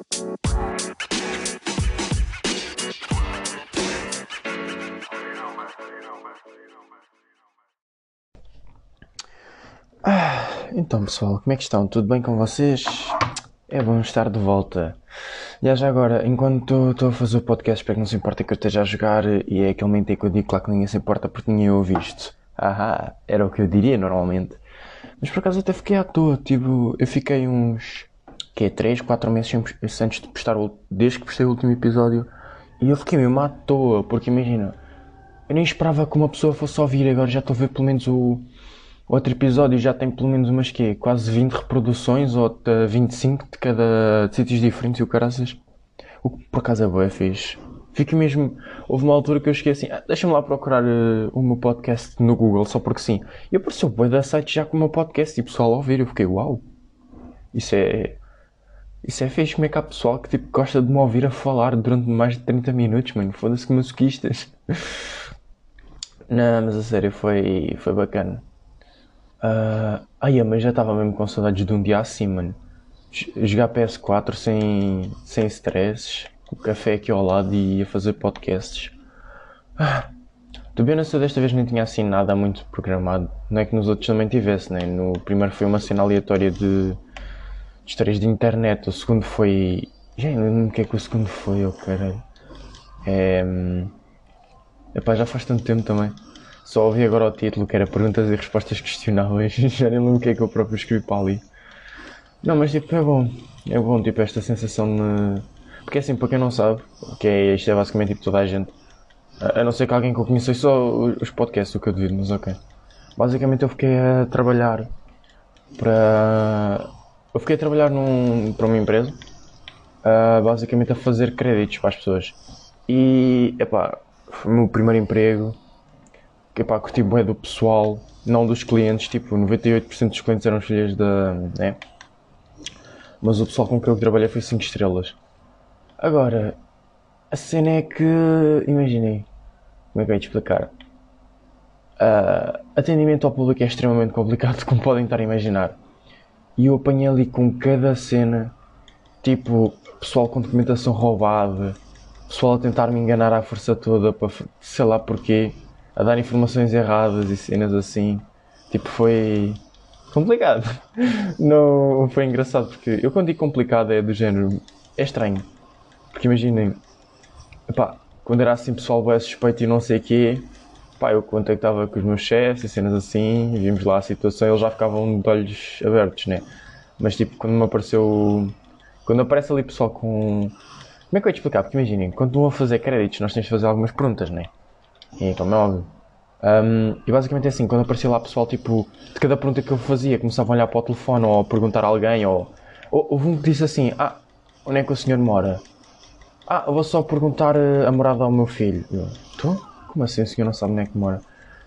Ah, então pessoal, como é que estão? Tudo bem com vocês? É bom estar de volta. E já agora, enquanto estou a fazer o podcast, espero que não se importa que eu esteja a jogar e é aquele momento em que eu digo lá que ninguém se importa porque ninguém o visto. Ahá, era o que eu diria normalmente. Mas por acaso até fiquei à toa, tipo, eu fiquei uns, que é, 3, 4 meses antes de postar, o, desde que postei o último episódio e eu fiquei mesmo à toa, porque imagina, eu nem esperava que uma pessoa fosse ouvir, agora já estou a ver pelo menos o outro episódio já tem pelo menos umas quê? Quase 20 reproduções ou 25 de cada de sítios diferentes e o caraças. O que por acaso é boa, fiz. Fico mesmo. Houve uma altura que eu esqueci assim, ah, deixa-me lá procurar uh, o meu podcast no Google, só porque sim. E apareceu boi da site já com o meu podcast e pessoal a ouvir. Eu fiquei, uau! Isso é. Isso é fixe. Como é que há pessoal que tipo, gosta de me ouvir a falar durante mais de 30 minutos, mano? Foda-se que masoquistas. Não, mas a sério, foi, foi bacana. Uh, ai, mas já estava mesmo com saudades de um dia assim, mano. Jogar PS4 sem, sem stresses, com o café aqui ao lado e a fazer podcasts. Ah, tu bem, eu desta vez nem tinha assim nada muito programado. Não é que nos outros também tivesse, né? No primeiro foi uma cena aleatória de histórias de internet. O segundo foi. Já não lembro o que é que o segundo foi, oh caralho. É. Epá, já faz tanto tempo também. Só ouvi agora o título que era Perguntas e Respostas Questionáveis. Já nem lembro o que é que eu próprio escrevi para ali. Não, mas tipo, é bom. É bom, tipo, esta sensação de. Porque assim, para quem não sabe, que é, isto é basicamente tipo toda a gente. A não ser que alguém que eu conheça só os podcasts, o que eu devido, mas ok. Basicamente eu fiquei a trabalhar para. Eu fiquei a trabalhar num, para uma empresa, uh, basicamente a fazer créditos para as pessoas. E, epá, foi o meu primeiro emprego que pá, curti bem do pessoal, não dos clientes, tipo, 98% dos clientes eram filhas da. né? Mas o pessoal com quem eu trabalhei foi 5 estrelas. Agora, a cena é que. Imaginem. Como é que eu ia explicar? Uh, atendimento ao público é extremamente complicado, como podem estar a imaginar. E eu apanhei ali com cada cena, tipo, pessoal com documentação roubada, pessoal a tentar me enganar à força toda, para sei lá porquê a dar informações erradas e cenas assim. Tipo, foi complicado. Não foi engraçado porque eu quando digo complicado é do género. É estranho. Porque imaginem, epá, quando era assim pessoal bem suspeito e não sei o quê, pá, eu contactava com os meus chefes e cenas assim, vimos lá a situação, eles já ficavam de olhos abertos, né? Mas tipo, quando me apareceu. Quando aparece ali pessoal com. Como é que eu ia te explicar? Porque imaginem, quando vão a fazer créditos, nós temos de fazer algumas perguntas, né? E como é óbvio. Um, e basicamente é assim, quando aparecia lá pessoal, tipo, de cada pergunta que eu fazia, começavam a olhar para o telefone ou a perguntar a alguém, ou, ou houve um que disse assim, ah, onde é que o senhor mora? Ah, eu vou só perguntar eh, a morada ao meu filho. Eu, tu? Como assim o senhor não sabe onde é que mora?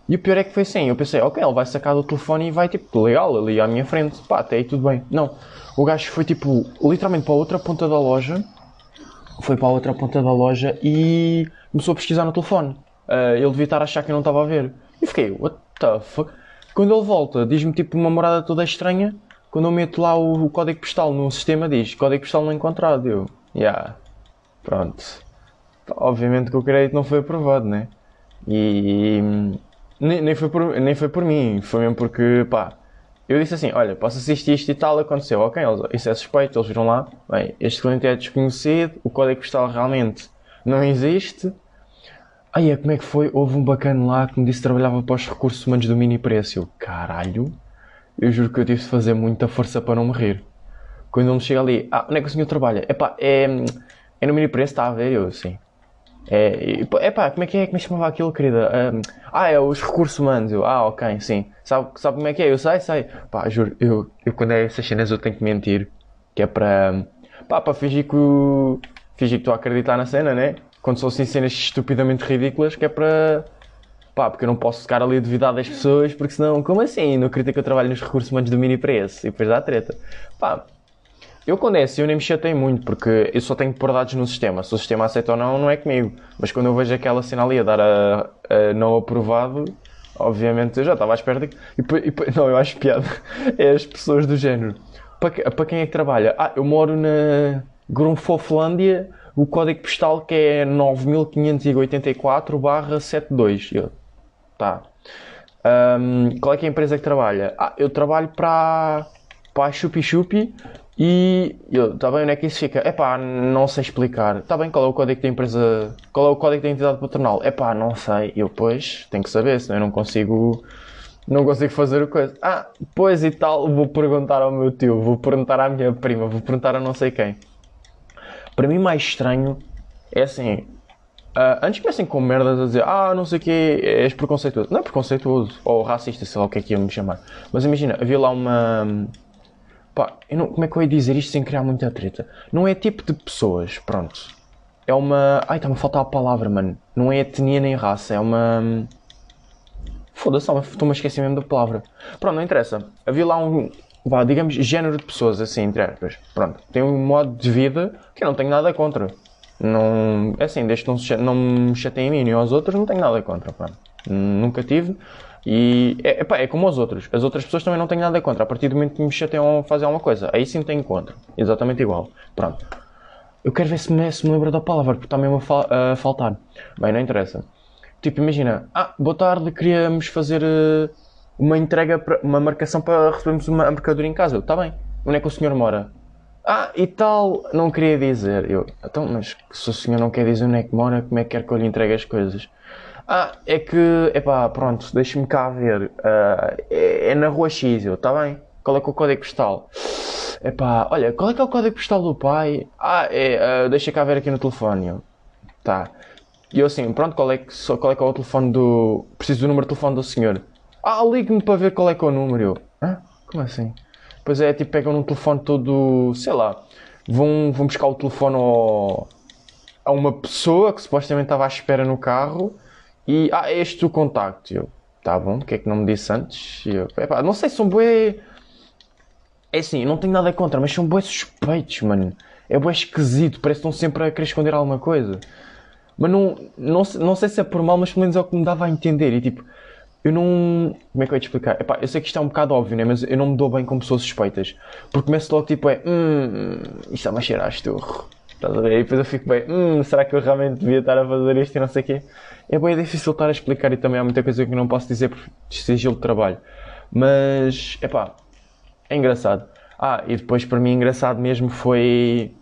E o pior é que foi assim, eu pensei, ok, ele vai sacar do telefone e vai tipo, legal, ali à minha frente, pá, até aí tudo bem. Não, o gajo foi tipo, literalmente para a outra ponta da loja, foi para a outra ponta da loja e começou a pesquisar no telefone uh, ele devia estar a achar que eu não estava a ver. E fiquei, what the fuck? Quando ele volta, diz-me tipo uma morada toda estranha. Quando eu meto lá o, o código postal no sistema, diz código postal não encontrado. Eu, yeah, pronto. Obviamente que o crédito não foi aprovado, né? E, nem, nem, foi por, nem foi por mim, foi mesmo porque, pá, eu disse assim: olha, posso assistir isto e tal, aconteceu, ok, isso é suspeito, eles viram lá, bem, este cliente é desconhecido, o código postal realmente não existe, Aí é como é que foi? Houve um bacana lá que me disse que trabalhava para os recursos humanos do mini preço. Eu, caralho, eu juro que eu tive de fazer muita força para não morrer. Quando ele me chega ali, ah, onde é que o senhor trabalha? Epá, é, é no mini preço, está a ver? Eu, sim. É, epá, como é que é? É que chamava aquilo, querida? ah, é os recursos humanos. Eu, ah, ok, sim. Sabe, sabe como é que é? Eu sei, sei. Pá, juro, eu, eu quando é essas cenas eu tenho que mentir. Que é para, pá, para fingir que, fingir que estou a acreditar na cena, né? quando são assim cenas estupidamente ridículas, que é para. pá, porque eu não posso ficar ali a duvidar das pessoas, porque senão, como assim? Não acredito que eu trabalho nos recursos humanos do mini preço e depois dá treta. Pá, eu quando é assim eu nem me chatei muito, porque eu só tenho que pôr dados no sistema. Se o sistema aceita ou não, não é comigo. Mas quando eu vejo aquela cena ali a dar a, a não aprovado, obviamente eu já estava à espera de... E, e, não, eu acho piada. É as pessoas do género. Para, para quem é que trabalha? Ah, eu moro na Grunfoflândia, o código postal que é 9584-72. Eu, tá. Um, qual é que é a empresa que trabalha? Ah, eu trabalho para, para a Chupi Chupi e eu, tá bem, onde é que isso fica? É pá, não sei explicar. Tá bem, qual é o código da empresa? Qual é o código da entidade patronal? É pá, não sei. Eu, pois, tenho que saber, senão eu não consigo. Não consigo fazer o coisa. Ah, pois e tal, vou perguntar ao meu tio, vou perguntar à minha prima, vou perguntar a não sei quem. Para mim, mais estranho é assim. Uh, antes comecem com merdas a dizer, ah, não sei o que, és preconceituoso. Não é preconceituoso, ou racista, sei lá o que é que ia me chamar. Mas imagina, havia lá uma Pá, não, como é que eu ia dizer isto sem criar muita treta? Não é tipo de pessoas, pronto. É uma. Ai, está-me a faltar a palavra, mano. Não é etnia nem raça, é uma. Foda-se, estou-me a esquecer mesmo da palavra. Pronto, não interessa. Havia lá um. Vá, digamos, género de pessoas, assim, entre aspas. Pronto. Tem um modo de vida que eu não tenho nada contra. Não. É assim, desde que não, não me chateiem a mim nem aos outros, não tenho nada contra. Pronto. Nunca tive. E é, é como os outros. As outras pessoas também não têm nada contra. A partir do momento que me chateiam a fazer alguma coisa, aí sim tenho contra. Exatamente igual. Pronto. Eu quero ver se me, se me lembro da palavra, porque está mesmo a, fal a, faltar. Bem, não interessa. Tipo, imagina, ah, boa tarde, queríamos fazer uh, uma entrega, pra, uma marcação para recebermos uma mercadoria em casa. Está bem. Onde é que o senhor mora? Ah, e tal, não queria dizer. Eu, então, mas se o senhor não quer dizer onde é que mora, como é que quer que eu lhe entregue as coisas? Ah, é que, epá, pronto, deixa-me cá ver. Uh, é, é, na rua X, eu, tá bem? Qual é que é o código postal? Epá, olha, qual é que é o código postal do pai? Ah, é, uh, deixa cá ver aqui no telefone. Tá. E eu assim, pronto, qual é, que, qual é que é o telefone do... Preciso do número de telefone do senhor. Ah, ligue-me para ver qual é que é o número, eu. Hã? Como assim? Pois é, tipo, pegam um telefone todo, sei lá, vão, vão buscar o telefone ao, a uma pessoa que supostamente estava à espera no carro e, ah, este o contacto. Eu, tá bom, o que é que não me disse antes? Eu, epá, não sei, são bué... É assim, não tenho nada contra, mas são bué suspeitos, mano. É bué esquisito, parece que estão sempre a querer esconder alguma coisa. Mas não, não, não sei se é por mal, mas pelo menos é o que me dava a entender. E tipo, eu não. Como é que eu ia te explicar? Epá, eu sei que isto é um bocado óbvio, né? Mas eu não me dou bem com pessoas suspeitas. Porque começo logo tipo, é. Hum, isto é uma cheirar esturro. Estás a ver? E depois eu fico bem, hum, será que eu realmente devia estar a fazer isto e não sei o quê? É bem difícil estar a explicar e também há muita coisa que não posso dizer por sigilo de trabalho. Mas, é pá, é engraçado. Ah, e depois para mim engraçado mesmo foi.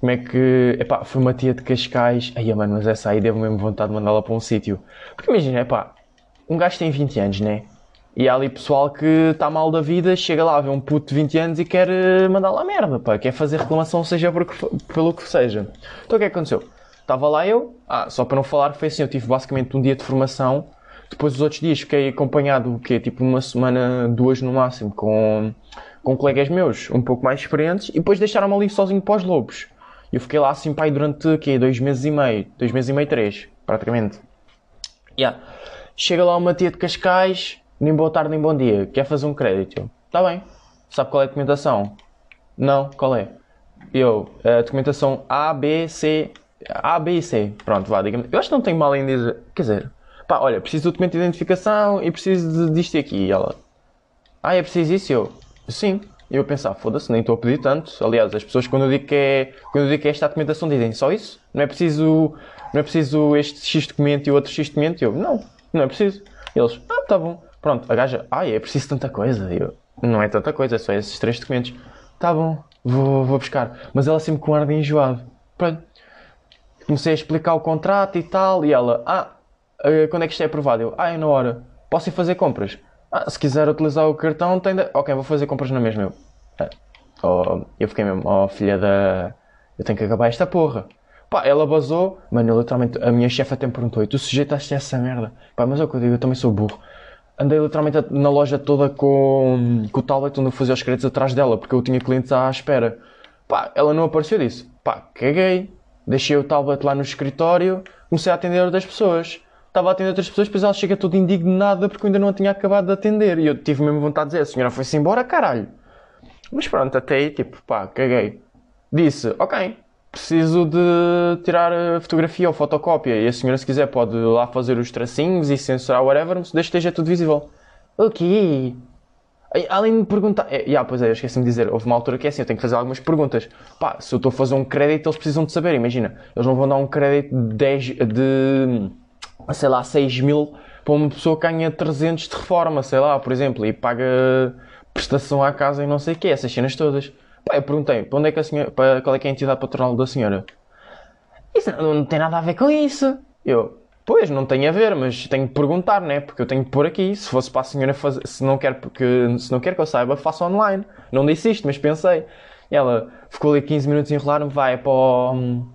Como é que. Epá, foi uma tia de Cascais. Ai, mano, mas essa aí deu mesmo vontade de mandá-la para um sítio. Porque imagina, epá, um gajo tem 20 anos, né? E há ali pessoal que está mal da vida, chega lá, vê um puto de 20 anos e quer eh, mandar lá merda, pá, quer fazer reclamação, seja por, pelo que seja. Então o que é que aconteceu? Estava lá eu, ah, só para não falar, foi assim, eu tive basicamente um dia de formação, depois os outros dias fiquei acompanhado, o quê? Tipo uma semana, duas no máximo, com, com colegas meus, um pouco mais experientes, e depois deixaram-me ali sozinho para os lobos. Eu fiquei lá assim, pai, durante, o quê? Dois meses e meio, dois meses e meio, três, praticamente. Yeah. Chega lá uma tia de Cascais, nem boa tarde nem bom dia, quer fazer um crédito. Está bem. Sabe qual é a documentação? Não, qual é? Eu, a documentação A, B, C, A, B e C. Pronto, vá, diga-me. Eu acho que não tenho mal em dizer. Quer dizer, pá, olha, preciso do documento de identificação e preciso de, disto aqui. E ela, ah, é preciso isso? Eu, sim. E eu pensar, foda-se, nem estou a pedir tanto. Aliás, as pessoas quando eu digo que é, quando eu digo que é esta documentação dizem só isso? Não é preciso, não é preciso este X documento e outro X documento? E eu, não, não é preciso. E eles, ah, tá bom. Pronto, a gaja, ai, é preciso tanta coisa. Eu, não é tanta coisa, é só esses três documentos. Tá bom, vou, vou buscar. Mas ela sempre com ar de enjoado. Pronto. Comecei a explicar o contrato e tal, e ela, ah, eh, quando é que isto é aprovado? Eu, ah, é na hora. Posso ir fazer compras? Ah, se quiser utilizar o cartão, tem de... Ok, vou fazer compras na mesma. Eu, ah, oh, eu fiquei mesmo, oh filha da. Eu tenho que acabar esta porra. Pá, ela basou, mano, eu, literalmente, a minha chefe até me perguntou: e tu sujeitaste essa merda? Pá, mas é o que eu digo, eu também sou burro andei literalmente na loja toda com, com o tablet onde eu fazia os créditos atrás dela, porque eu tinha clientes à espera. Pá, ela não apareceu disso. Pá, caguei. Deixei o tablet lá no escritório, comecei a atender outras pessoas. Estava a atender outras pessoas, depois ela chega toda indignada porque eu ainda não tinha acabado de atender. E eu tive mesmo vontade de dizer, a senhora foi-se embora, caralho. Mas pronto, até aí, tipo, pá, caguei. Disse, ok, preciso de tirar a fotografia ou fotocópia e a senhora se quiser pode lá fazer os tracinhos e censurar whatever, mas deixa esteja tudo visível. O quê? Além de perguntar. É, yeah, pois é, eu esqueci-me de dizer. Houve uma altura que é assim, eu tenho que fazer algumas perguntas. Pá, se eu estou a fazer um crédito, eles precisam de saber. Imagina, eles não vão dar um crédito de 10. de. sei lá, 6 mil para uma pessoa que ganha 300 de reforma, sei lá, por exemplo, e paga prestação à casa e não sei o quê, essas cenas todas. Pá, eu perguntei, para onde é que a senhora. Para, qual é que é a entidade patronal da senhora? Isso não, não tem nada a ver com isso. Eu, Pois, não tem a ver, mas tenho que perguntar, né? Porque eu tenho que pôr aqui. Se fosse para a senhora fazer, se não quer, porque, se não quer que eu saiba, faça online. Não disse isto, mas pensei. E ela ficou ali 15 minutos a enrolar-me, vai para o,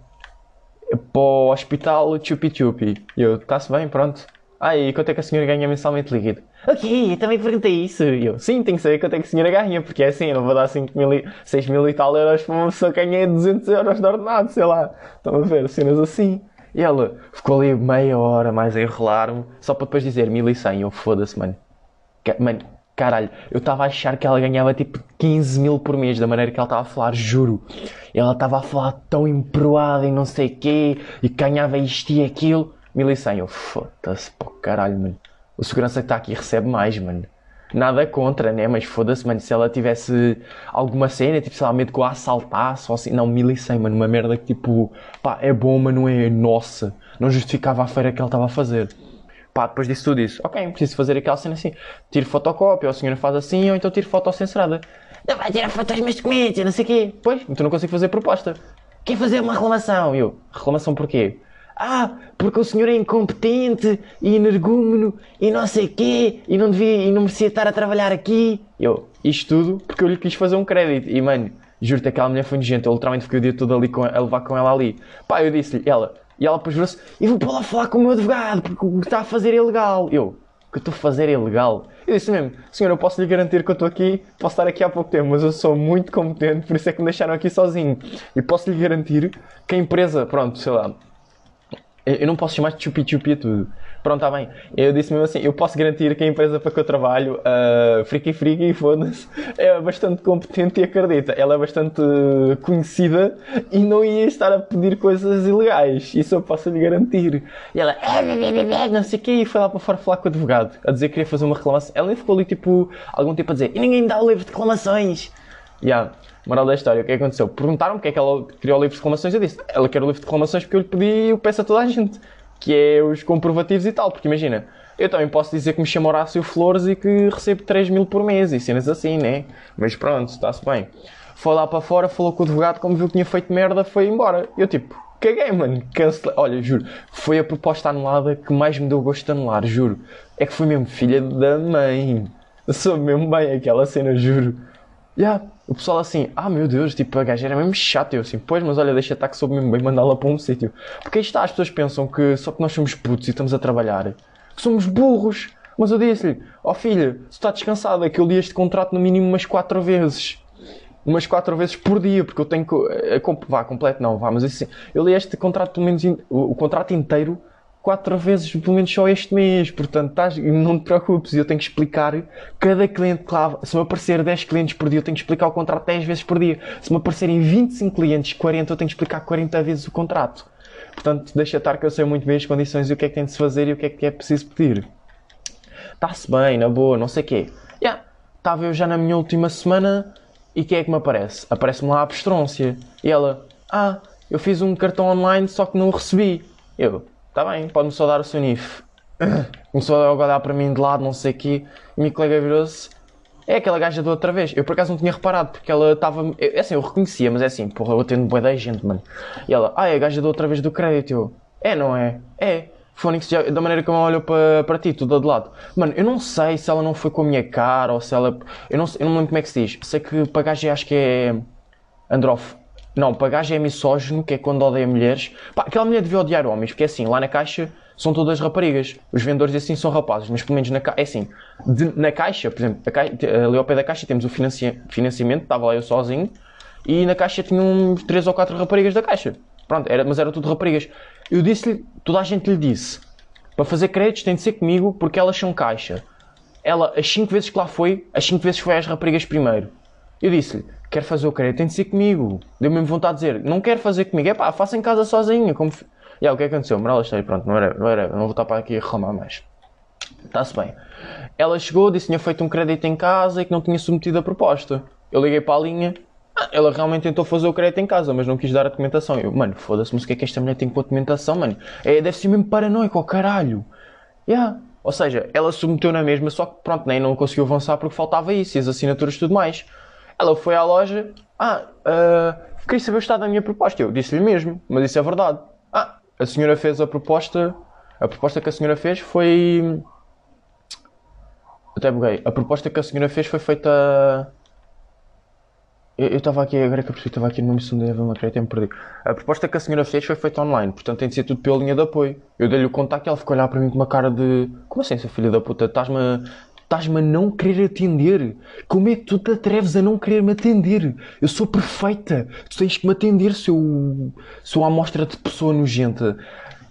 para o hospital Chupi Chupi. E eu, está-se bem, pronto. Ah, e quanto é que a senhora ganha mensalmente líquido? Ok, eu também perguntei isso. E eu, sim, tenho que saber quanto é que a senhora porque é assim, eu não vou dar 5 mil, 6 mil e tal euros para uma pessoa que ganha 200 euros de ordenado, sei lá. Estão a ver, cenas assim. E ela ficou ali meia hora mais a enrolar-me, só para depois dizer 1100. Eu foda-se, mano. Mano, caralho, eu estava a achar que ela ganhava tipo 15 mil por mês, da maneira que ela estava a falar, juro. Ela estava a falar tão emproada e não sei o quê, e ganhava isto e aquilo. 1100. Eu foda-se, pô, caralho, mano. O segurança que está aqui recebe mais, mano nada contra, né? Mas foda-se, mano, se ela tivesse alguma cena, tipo, sei lá, medo que a assaltasse ou assim, não, 1100, mano, uma merda que tipo, pá, é bom, mas não é nossa. Não justificava a feira que ela estava a fazer. Pá, depois disso tudo isso, ok, preciso fazer aquela cena assim. Tiro fotocópia, ou a senhora faz assim, ou então tiro foto censurada. Não vai tirar fotos dos meus documentos, não sei o quê. Pois, então não consigo fazer proposta. Quer fazer uma reclamação? Eu, reclamação porquê? Ah, porque o senhor é incompetente e energúmeno e não sei quê e não devia e não merecia estar a trabalhar aqui. Eu, isto tudo porque eu lhe quis fazer um crédito. E mano, juro-te, aquela mulher foi nojenta. Eu literalmente fiquei o dia todo ali com, a levar com ela ali. Pá, eu disse-lhe, ela, e ela depois virou-se, vou para lá falar com o meu advogado porque o que está a fazer é ilegal. Eu, o que eu estou a fazer é ilegal. Eu disse mesmo, senhor, eu posso lhe garantir que eu estou aqui, posso estar aqui há pouco tempo, mas eu sou muito competente, por isso é que me deixaram aqui sozinho. E posso lhe garantir que a empresa, pronto, sei lá, eu não posso chamar de chupi-chupi tudo. Pronto, está bem. Eu disse mesmo assim, eu posso garantir que a empresa para que eu trabalho, uh, Friki Friki, foda-se, é bastante competente e acredita. Ela é bastante conhecida e não ia estar a pedir coisas ilegais. Isso eu posso lhe garantir. E ela, é, não sei o quê, e foi lá para fora falar com o advogado, a dizer que queria fazer uma reclamação. Ela ficou ali, tipo, algum tempo a dizer, e ninguém dá o livro de reclamações. Yeah. Moral da história, o que é que aconteceu? Perguntaram porque é que ela criou o livro de reclamações. Eu disse, ela quer o livro de reclamações porque eu lhe pedi e eu peço a toda a gente, que é os comprovativos e tal. Porque imagina, eu também posso dizer que me chamo Horácio Flores e que recebo 3 mil por mês e cenas assim, né? Mas pronto, está-se bem. Foi lá para fora, falou com o advogado, como viu que tinha feito merda, foi embora. Eu tipo, caguei, mano, cancelei. Olha, juro, foi a proposta anulada que mais me deu gosto de anular, juro. É que foi mesmo filha da mãe. Sou mesmo bem aquela cena, juro. Yeah. O pessoal assim, ah meu Deus, tipo, a gaja era mesmo chata. Eu assim, pois, mas olha, deixa estar que soube mesmo bem mandá-la para um sítio. Porque aí está, as pessoas pensam que só que nós somos putos e estamos a trabalhar, que somos burros. Mas eu disse-lhe, ó oh, filha, se está descansada, que eu li este contrato no mínimo umas quatro vezes. Umas quatro vezes por dia, porque eu tenho que. Eh, vá, completo não, vá, mas assim, eu li este contrato, pelo menos, o, o contrato inteiro quatro vezes, pelo menos só este mês. Portanto, estás, não te preocupes, eu tenho que explicar cada cliente. Claro, se me aparecer 10 clientes por dia, eu tenho que explicar o contrato 10 vezes por dia. Se me aparecerem 25 clientes, 40, eu tenho que explicar 40 vezes o contrato. Portanto, deixa estar que eu sei muito bem as condições e o que é que tem de se fazer e o que é que é preciso pedir. Está-se bem, na boa, não sei o quê. Yeah, estava eu já na minha última semana e quem é que me aparece? Aparece-me lá a Pestrôncia. E ela, ah, eu fiz um cartão online só que não o recebi. Eu, Está bem, pode-me só dar o seu NIF. Começou a olhar para mim de lado, não sei o quê. E minha colega virou-se. É aquela gaja da outra vez. Eu por acaso não tinha reparado, porque ela estava. É assim, eu reconhecia, mas é assim, porra, eu atendo boa da gente, mano. E ela, ah, é a gaja da outra vez do crédito. Eu, é, não é? É. Fónix, da maneira como ela olhou para, para ti, tudo de lado. Mano, eu não sei se ela não foi com a minha cara ou se ela. Eu não, eu não lembro como é que se diz. Sei que para gaja acho que é. Androf. Não, para gajo é misógino, que é quando odeia mulheres. Pá, aquela mulher devia odiar homens, porque é assim, lá na caixa são todas raparigas. Os vendedores assim são rapazes, mas pelo menos na caixa, é assim, de, na caixa, por exemplo, caixa, ali ao pé da caixa temos o financia, financiamento, estava lá eu sozinho, e na caixa tinham três ou quatro raparigas da caixa. Pronto, era, mas eram tudo raparigas. Eu disse-lhe, toda a gente lhe disse, para fazer créditos tem de ser comigo porque elas são caixa. Ela, as cinco vezes que lá foi, as cinco vezes foi às raparigas primeiro. Eu disse-lhe, quer fazer o crédito, tem de ser comigo. Deu mesmo vontade de dizer, não quero fazer comigo, é pá, faça em casa sozinho. Como... Yeah, o que é aconteceu? Moral história, pronto, não era, não era, não vou estar para aqui a reclamar mais. Está-se bem. Ela chegou, disse que tinha feito um crédito em casa e que não tinha submetido a proposta. Eu liguei para a linha. Ah, ela realmente tentou fazer o crédito em casa, mas não quis dar a documentação. Eu, mano, foda-se, mas o que é que esta mulher tem com a documentação, mano? É, deve ser mesmo paranoico, ao caralho. Yeah. Ou seja, ela submeteu na mesma, só que pronto, nem não conseguiu avançar porque faltava isso e as assinaturas e tudo mais. Ela foi à loja, ah, uh, queria saber o estado da minha proposta. Eu disse-lhe mesmo, mas isso é verdade. Ah, a senhora fez a proposta, a proposta que a senhora fez foi. Até buguei. A proposta que a senhora fez foi feita eu estava aqui, agora que eu percebi, estava aqui no missão de uma crédito e me perdi. A proposta que a senhora fez foi feita online, portanto tem de ser tudo pela linha de apoio. Eu dei-lhe o contacto e ela ficou a olhar para mim com uma cara de. Como assim, seu filho da puta? Estás-me estás-me a não querer atender? Como é que tu te atreves a não querer me atender? Eu sou perfeita. Tu tens que me atender, seu, seu amostra de pessoa nojenta.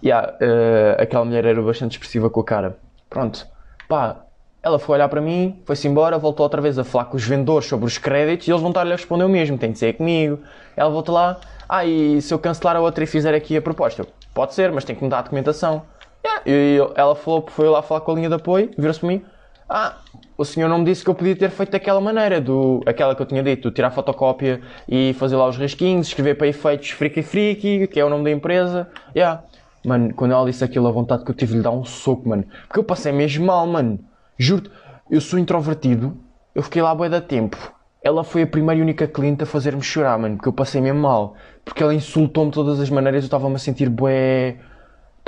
Yeah, uh, aquela mulher era bastante expressiva com a cara. Pronto. Pá, ela foi olhar para mim, foi-se embora, voltou outra vez a falar com os vendedores sobre os créditos e eles vão estar-lhe a responder o mesmo, tem de ser comigo. Ela volta lá, ah, e se eu cancelar a outra e fizer aqui a proposta? Pode ser, mas tem que me dar a documentação. Yeah. E ela falou, foi lá falar com a linha de apoio, virou-se para mim, ah, o senhor não me disse que eu podia ter feito daquela maneira, do, aquela que eu tinha dito, tirar fotocópia e fazer lá os risquinhos, escrever para efeitos Freaky Freaky, que é o nome da empresa. Yeah. Mano, quando ela disse aquilo, a vontade que eu tive de lhe dar um soco, mano. Porque eu passei mesmo mal, mano. Juro-te, eu sou introvertido, eu fiquei lá bué da tempo. Ela foi a primeira e única cliente a fazer-me chorar, mano, porque eu passei mesmo mal. Porque ela insultou-me de todas as maneiras, eu estava-me a sentir bué...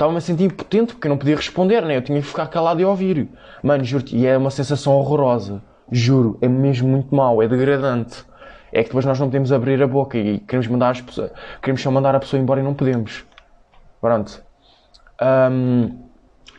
Estava-me a sentir impotente, porque eu não podia responder, né? Eu tinha que ficar calado e ouvir. Mano, juro-te, e é uma sensação horrorosa. Juro, é mesmo muito mau, é degradante. É que depois nós não podemos abrir a boca e queremos mandar as pessoas... Queremos só mandar a pessoa embora e não podemos. Pronto. Um,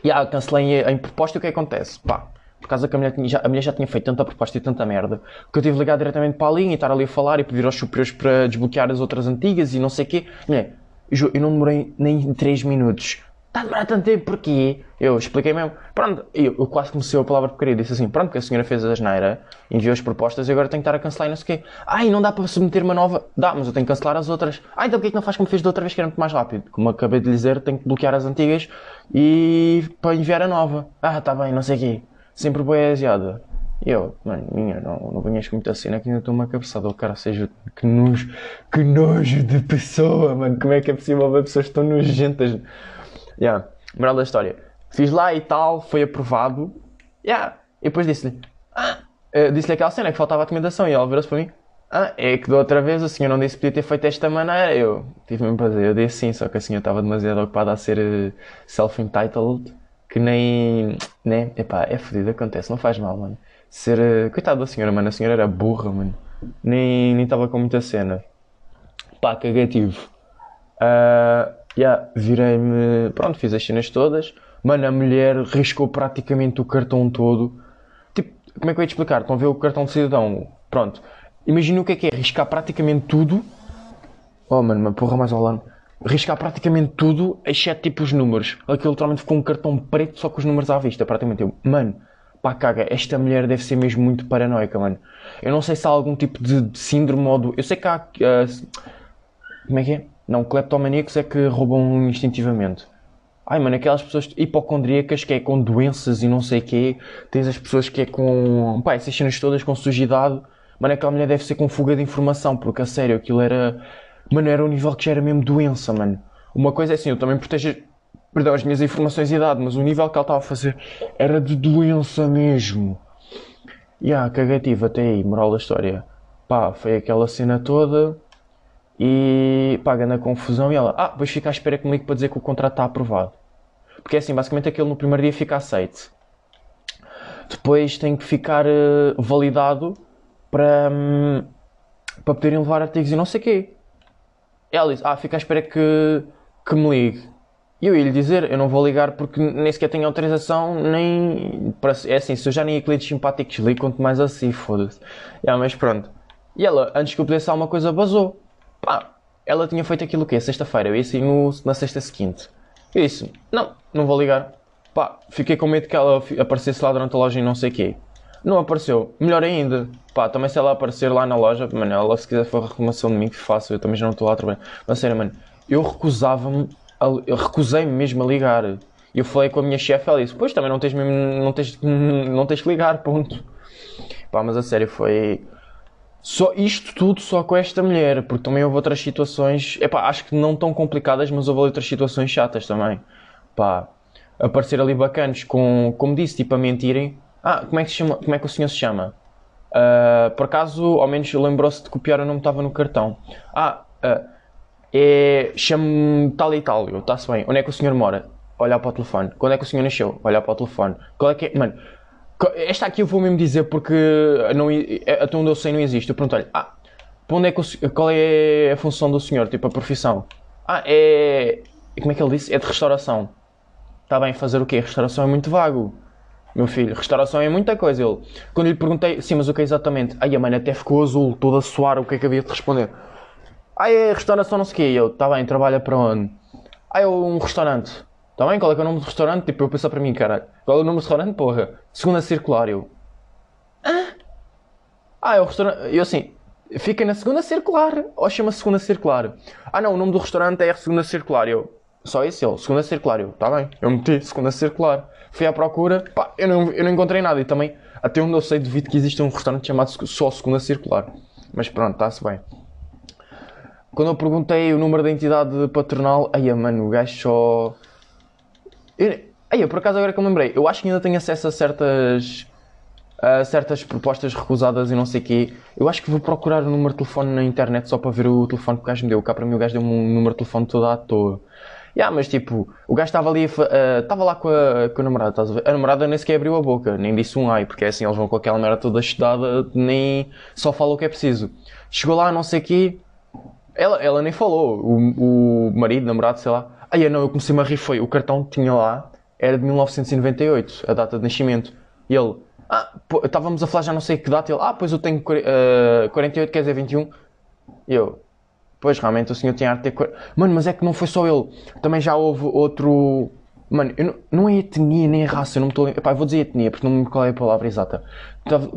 yeah, cancelei a, a proposta e o que acontece? Pá, por causa que a mulher, tinha, já, a mulher já tinha feito tanta proposta e tanta merda, que eu tive ligar diretamente para a linha e estar ali a falar e pedir aos superiores para desbloquear as outras antigas e não sei o quê. Mulher, eu não demorei nem 3 minutos. Está a demorar tanto tempo, porquê? Eu expliquei mesmo. Pronto, eu, eu quase comecei a palavra porcaria. Disse assim: pronto, que a senhora fez a asneira, enviou as propostas e agora tenho que estar a cancelar e não sei o quê. Ai, não dá para submeter uma nova. Dá, mas eu tenho que cancelar as outras. Ah, então porquê é que não faz como fez da outra vez que era muito mais rápido? Como acabei de dizer, tenho que bloquear as antigas e para enviar a nova. Ah, está bem, não sei o quê sempre bem aziada. E eu, mano, minha, não, não venhas com muita cena que ainda estou uma cabeçada. O cara seja, que nojo, que nojo de pessoa, mano. Como é que é possível ver pessoas tão nojentas? Yeah. Moral da história. Fiz lá e tal, foi aprovado. Yeah. E depois disse-lhe, ah, uh, disse-lhe aquela cena que faltava a documentação. E ela virou-se para mim, ah, é que da outra vez a senhora não disse que podia ter feito desta maneira. Eu tive mesmo para dizer, eu disse sim, só que a senhora estava demasiado ocupada a ser uh, self-entitled que nem. né? Epá, é fodido, acontece, não faz mal, mano. Ser. Uh, coitado da senhora, mano, a senhora era burra, mano. Nem estava com muita cena. Pá, cagativo. Uh, yeah, virei-me. Pronto, fiz as cenas todas. Mano, a mulher riscou praticamente o cartão todo. Tipo, como é que eu ia te explicar? Estão a ver o cartão de cidadão? Pronto. Imagina o que é que é riscar praticamente tudo. Oh, mano, uma porra mais ao lado riscar praticamente tudo, exceto tipo os números. Aquilo literalmente ficou um cartão preto só com os números à vista, praticamente. Eu, mano, pá, caga, esta mulher deve ser mesmo muito paranoica, mano. Eu não sei se há algum tipo de síndrome ou do... Eu sei que há. Uh, como é que é? Não, cleptomaníacos é que roubam instintivamente. Ai, mano, aquelas pessoas hipocondríacas que é com doenças e não sei quê. Tens as pessoas que é com. pá, essas cenas todas com sujidade. Mano, aquela mulher deve ser com fuga de informação, porque a sério, aquilo era Mano, era um nível que já era mesmo doença, mano. Uma coisa é assim, eu também protejo, perdão, as minhas informações de idade, mas o nível que ela estava a fazer era de doença mesmo. E ah, cagativo até aí, moral da história. Pá, foi aquela cena toda e pá, na confusão e ela, ah, depois fica à espera comigo para dizer que o contrato está aprovado. Porque é assim, basicamente aquele no primeiro dia fica aceite. Depois tem que ficar uh, validado para, um, para poderem levar artigos e não sei o quê. Ela disse, ah, fica à espera que, que me ligue. E eu ia lhe dizer, eu não vou ligar porque nem sequer tenho autorização, nem. Para, é assim, se eu já nem ia clientes simpáticos ligo, quanto mais assim, foda-se. Yeah, mas pronto. E ela, antes que eu pudesse alguma coisa, basou. Pá, ela tinha feito aquilo o quê? Sexta-feira. Eu ia sair no, na sexta seguinte. Eu disse, não, não vou ligar. Pá, fiquei com medo que ela aparecesse lá durante a loja e não sei o quê. Não apareceu. Melhor ainda. Pá, também se ela aparecer lá na loja, mano, ela se quiser for reclamação de mim, que faço, eu também já não estou lá a trabalhar. Mas sério, mano, eu recusava-me, eu recusei-me mesmo a ligar. E eu falei com a minha chefe, ela disse, pois também não tens mesmo, não tens, não tens que ligar, ponto. Pá, mas a sério, foi... Só isto tudo só com esta mulher, porque também houve outras situações, epá, acho que não tão complicadas, mas houve outras situações chatas também. Pá, aparecer ali bacanas com, como disse, tipo a mentirem. Ah, como é que, se chama, como é que o senhor se chama? Uh, por acaso, ao menos lembrou-se de copiar o nome que estava no cartão. Ah, uh, é, chamo-me tal e tal, está-se bem. Onde é que o senhor mora? Olhar para o telefone. Quando é que o senhor nasceu? Olhar para o telefone. Qual é que é? Mano, esta aqui eu vou mesmo dizer porque não, até onde eu sei não existe. Eu pergunto-lhe, ah, para onde é que o, qual é a função do senhor? Tipo, a profissão? Ah, é. Como é que ele disse? É de restauração. Está bem, fazer o quê? Restauração é muito vago. Meu filho, restauração é muita coisa. Ele, quando lhe perguntei, sim, mas o que é exatamente? Ai, a mãe até ficou azul, toda a suar, o que é que havia de responder? Ah, é restauração, não sei o quê. Eu, tá bem, trabalha para onde? Ah, é um restaurante. Tá bem, qual é que é o nome do restaurante? Tipo, eu pensar para mim, cara, qual é o nome do restaurante, porra? Segunda Circular, eu. Hã? Ah, é o restaurante. Eu assim, fica na Segunda Circular. Ou chama-se Segunda Circular. Ah, não, o nome do restaurante é Segunda Circular, eu. Só esse, ele, Segunda Circular, eu. Tá bem, eu meti Segunda Circular. Fui à procura, pá, eu não, eu não encontrei nada. E também, até onde eu sei, devido que existe um restaurante chamado só Segunda Circular. Mas pronto, está-se bem. Quando eu perguntei o número da entidade patronal, aí, mano, o gajo só. Aí, por acaso, agora que eu lembrei, eu acho que ainda tenho acesso a certas. a certas propostas recusadas e não sei o quê. Eu acho que vou procurar o número de telefone na internet só para ver o telefone que o gajo me deu. Cá para mim, o gajo deu-me um número de telefone todo à toa. Yeah, mas tipo, o gajo estava ali, estava uh, lá com a, com a namorada, a ver? A namorada nem sequer abriu a boca, nem disse um ai, porque é assim, eles vão com aquela merda toda estudada, nem só falam o que é preciso. Chegou lá, não sei o quê, ela, ela nem falou, o, o marido, namorado, sei lá. Ai, não, eu comecei-me a rir, foi, o cartão que tinha lá era de 1998, a data de nascimento. E ele, ah, pô, estávamos a falar já não sei que data, ele, ah, pois eu tenho uh, 48, quer dizer 21. E eu, Pois, realmente o senhor tinha arte de ter. Mano, mas é que não foi só ele. Também já houve outro. Mano, não, não é etnia nem raça, eu não me estou. Epá, vou dizer etnia, porque não me qual é a palavra exata.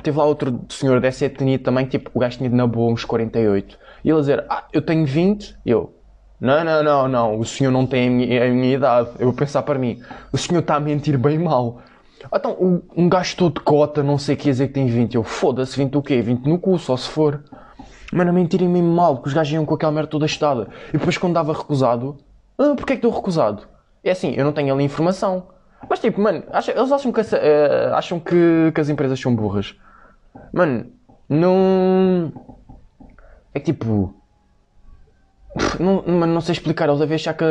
Teve lá outro senhor dessa etnia também, tipo, o gajo tinha de na boa uns 48. E ele a dizer, ah, eu tenho 20. E eu, não, não, não, não, o senhor não tem a minha, a minha idade. Eu vou pensar para mim, o senhor está a mentir bem mal. Então, um, gajo todo cota, não sei o que dizer que tem 20. Eu, foda-se, 20 o quê? 20 no cu, só se for. Mano, a mentirem mesmo mal, que os gajos iam com aquela merda toda estada. E depois quando dava recusado, ah, porquê é que deu recusado? É assim, eu não tenho ali informação. Mas tipo, mano, acha, eles acham, que, uh, acham que, que as empresas são burras. Mano, não. É tipo. Não, não sei explicar. Eles devem achar que,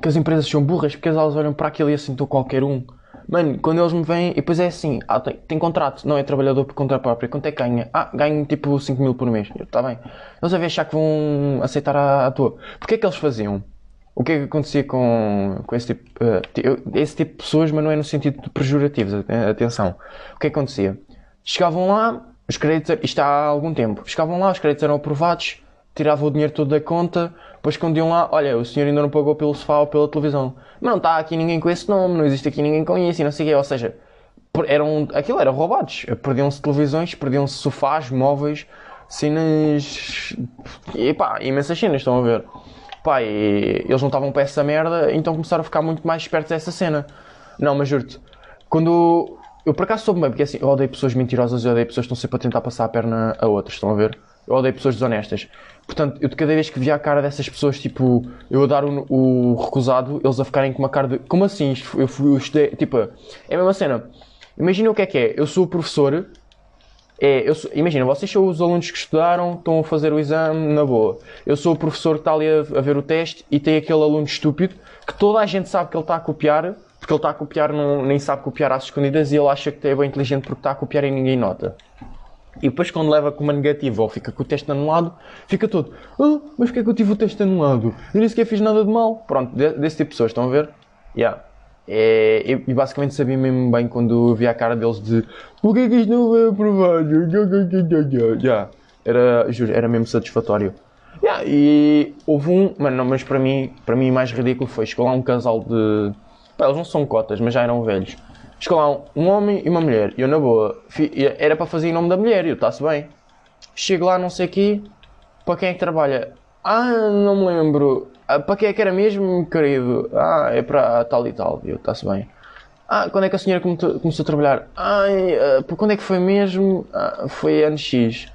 que as empresas são burras porque elas olham para aquilo e assentam qualquer um. Mano, quando eles me vêm, e depois é assim, ah, tem, tem contrato, não é trabalhador por conta própria, quanto é que ganha? Ah, ganho tipo 5 mil por mês. Está bem. Eles devem achar que vão aceitar à, à toa. Porquê é que eles faziam? O que é que acontecia com, com esse, tipo, uh, esse tipo de pessoas, mas não é no sentido de pejorativos, atenção. O que é que acontecia? Chegavam lá, os créditos, isto há algum tempo, chegavam lá, os créditos eram aprovados, tiravam o dinheiro todo da conta, depois quando iam lá, olha, o senhor ainda não pagou pelo sofá ou pela televisão. Não está aqui ninguém com esse nome, não existe aqui ninguém com isso e não sei o quê. Ou seja, eram, aquilo era roubados. Perdiam-se televisões, perdiam-se sofás, móveis, cenas. E pá, imensas cenas, estão a ver. Pá, e eles não estavam para essa merda, então começaram a ficar muito mais espertos dessa cena. Não, mas juro-te, quando. Eu por acaso soube bem, porque assim, eu odeio pessoas mentirosas, eu odeio pessoas que estão sempre a tentar passar a perna a outras, estão a ver? Eu odeio pessoas desonestas. Portanto, eu de cada vez que via a cara dessas pessoas, tipo, eu a dar o, o recusado, eles a ficarem com uma cara de. Como assim? Eu fui, eu estudei. Tipo, é a mesma cena. Imagina o que é que é. Eu sou o professor. É, eu sou, imagina, vocês são os alunos que estudaram, estão a fazer o exame na boa. Eu sou o professor que está ali a, a ver o teste e tem aquele aluno estúpido que toda a gente sabe que ele está a copiar, porque ele está a copiar, não, nem sabe copiar às escondidas e ele acha que é bem inteligente porque está a copiar e ninguém nota. E depois quando leva com uma negativa ou fica com o teste anulado, fica todo, ah, mas porquê é que eu tive o teste anulado? Eu nem sequer fiz nada de mal. Pronto, desse tipo de pessoas, estão a ver? Yeah. É, basicamente sabia mesmo bem quando via a cara deles de que é que isto não foi aprovado? Yeah. Era, juro, era mesmo satisfatório. Yeah, e houve um, mano, mas para mim, para mim mais ridículo foi, chegou lá um casal de, pá, eles não são cotas, mas já eram velhos Chegou lá um homem e uma mulher. E eu, na boa, era para fazer em nome da mulher. Eu, está-se bem. Chego lá, não sei aqui. Para quem é que trabalha? Ah, não me lembro. ah, para quem é que era mesmo, querido? Ah, é para tal e tal. Eu, está-se bem. Ah, quando é que a senhora começou a trabalhar? Ai, uh, quando é que foi mesmo? Ah, foi ano X.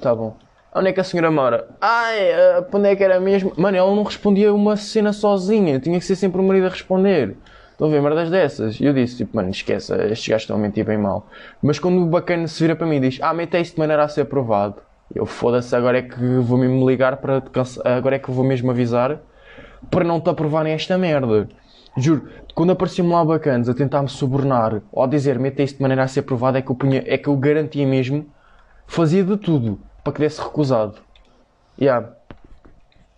Tá bom. Onde é que a senhora mora? Ai, uh, quando é que era mesmo? Mano, ela não respondia uma cena sozinha. Tinha que ser sempre o marido a responder. A ver, merdas dessas. E eu disse, tipo, mano, esquece, estes gajos estão a mentir bem mal. Mas quando o bacana se vira para mim e diz, ah, mete isto de maneira a ser aprovado. Eu foda-se, agora é que vou mesmo ligar para. Agora é que vou mesmo avisar para não te aprovarem esta merda. Juro, quando apareciam-me lá bacanas a tentar-me subornar ou a dizer mete isto de maneira a ser aprovado, é que eu, punha, é que eu garantia mesmo, fazia de tudo para que desse recusado. Yeah.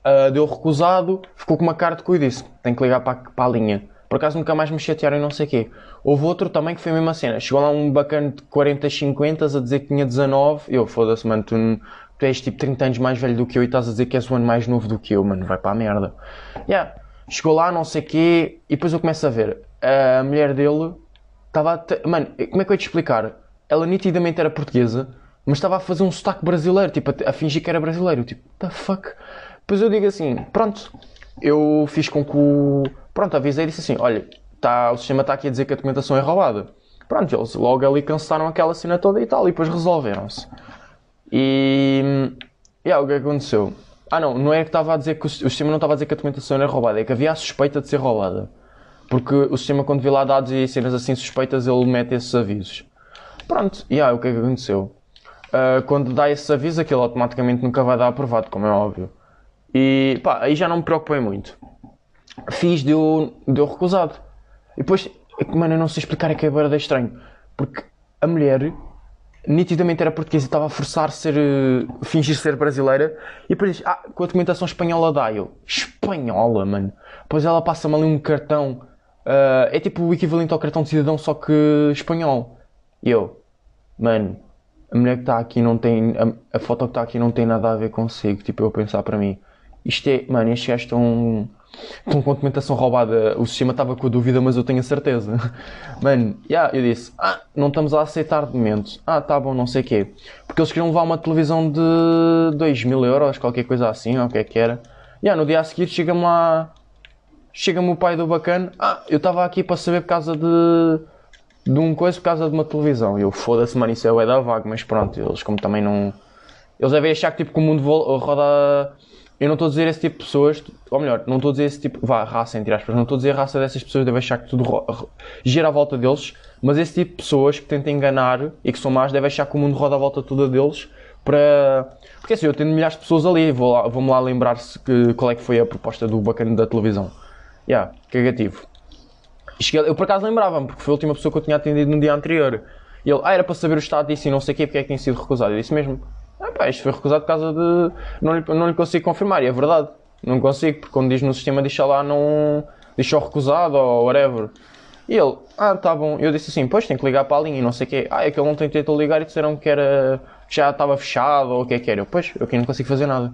Uh, deu recusado, ficou com uma cara de cu e disse: tem que ligar para, para a linha. Por acaso nunca mais me chatearam e não sei o quê. Houve outro também que foi a mesma cena. Chegou lá um bacana de 40, 50 a dizer que tinha 19. Eu, foda-se, mano, tu, tu és tipo 30 anos mais velho do que eu e estás a dizer que és um ano mais novo do que eu, mano. Vai para a merda. Yeah. Chegou lá, não sei o quê, e depois eu começo a ver. A mulher dele estava. Mano, como é que eu ia te explicar? Ela nitidamente era portuguesa, mas estava a fazer um sotaque brasileiro, tipo, a, a fingir que era brasileiro. Tipo, the fuck? Depois eu digo assim, pronto, eu fiz com que o Pronto, avisei e disse assim: olha, tá, o sistema está aqui a dizer que a documentação é roubada. Pronto, eles logo ali cancelaram aquela cena toda e tal, e depois resolveram-se. E. E yeah, o que aconteceu? Ah, não, não é que estava a dizer que o, o sistema não estava a dizer que a documentação era roubada, é que havia a suspeita de ser roubada. Porque o sistema, quando vê lá dados e cenas assim suspeitas, ele mete esses avisos. Pronto, e yeah, o que é que aconteceu? Uh, quando dá esse aviso, aquilo automaticamente nunca vai dar aprovado, como é óbvio. E pá, aí já não me preocupei muito fiz, deu, deu recusado. E depois, mano, eu não sei explicar, é que é bem estranho. Porque a mulher nitidamente era portuguesa e estava a forçar ser, uh, fingir ser brasileira. E depois diz, ah, com a documentação espanhola dá. Eu, espanhola, mano. Depois ela passa-me ali um cartão. Uh, é tipo o equivalente ao cartão de cidadão, só que espanhol. E eu, mano, a mulher que está aqui não tem. A, a foto que está aqui não tem nada a ver consigo. Tipo, eu pensar para mim, isto é, mano, estes gajos estão Com documentação roubada. O sistema estava com a dúvida, mas eu tenho a certeza. Mano, yeah, eu disse: Ah, não estamos a aceitar de momento. Ah, tá bom, não sei o quê. Porque eles queriam levar uma televisão de 2 mil euros, qualquer coisa assim, ou o que é que era. Yeah, no dia a seguir chega-me lá. Chega-me o pai do bacana. Ah, eu estava aqui para saber por causa de. De um coisa por causa de uma televisão. Eu foda-se, mano, isso é o da vago, mas pronto, eles como também não. Eles devem achar que tipo que o mundo roda eu não estou a dizer esse tipo de pessoas, ou melhor, não estou a dizer esse tipo, vá, raça entre aspas, não estou a dizer a raça dessas pessoas, deve achar que tudo gira à volta deles, mas esse tipo de pessoas que tentam enganar e que são más, deve achar que o mundo roda à volta toda deles para. Porque assim, eu tenho milhares de pessoas ali, vou lá, vou-me lembrar-se que, qual é que foi a proposta do bacana da televisão. Yeah, cagativo. Eu por acaso lembrava-me, porque foi a última pessoa que eu tinha atendido no dia anterior. E ele, ah, era para saber o estado disso e não sei o quê, porque é que tinha sido recusado. Eu disse mesmo, pá, isto foi recusado por causa de. Não lhe, não lhe consigo confirmar, e é verdade. Não consigo, porque quando diz no sistema, diz lá, não. só recusado ou whatever. E ele, ah, tá bom. Eu disse assim, pois tem que ligar para a linha e não sei o quê. Ah, é que ele não tentou ligar e disseram que era. que já estava fechado ou o que é que era. Eu, pois, eu aqui não consigo fazer nada.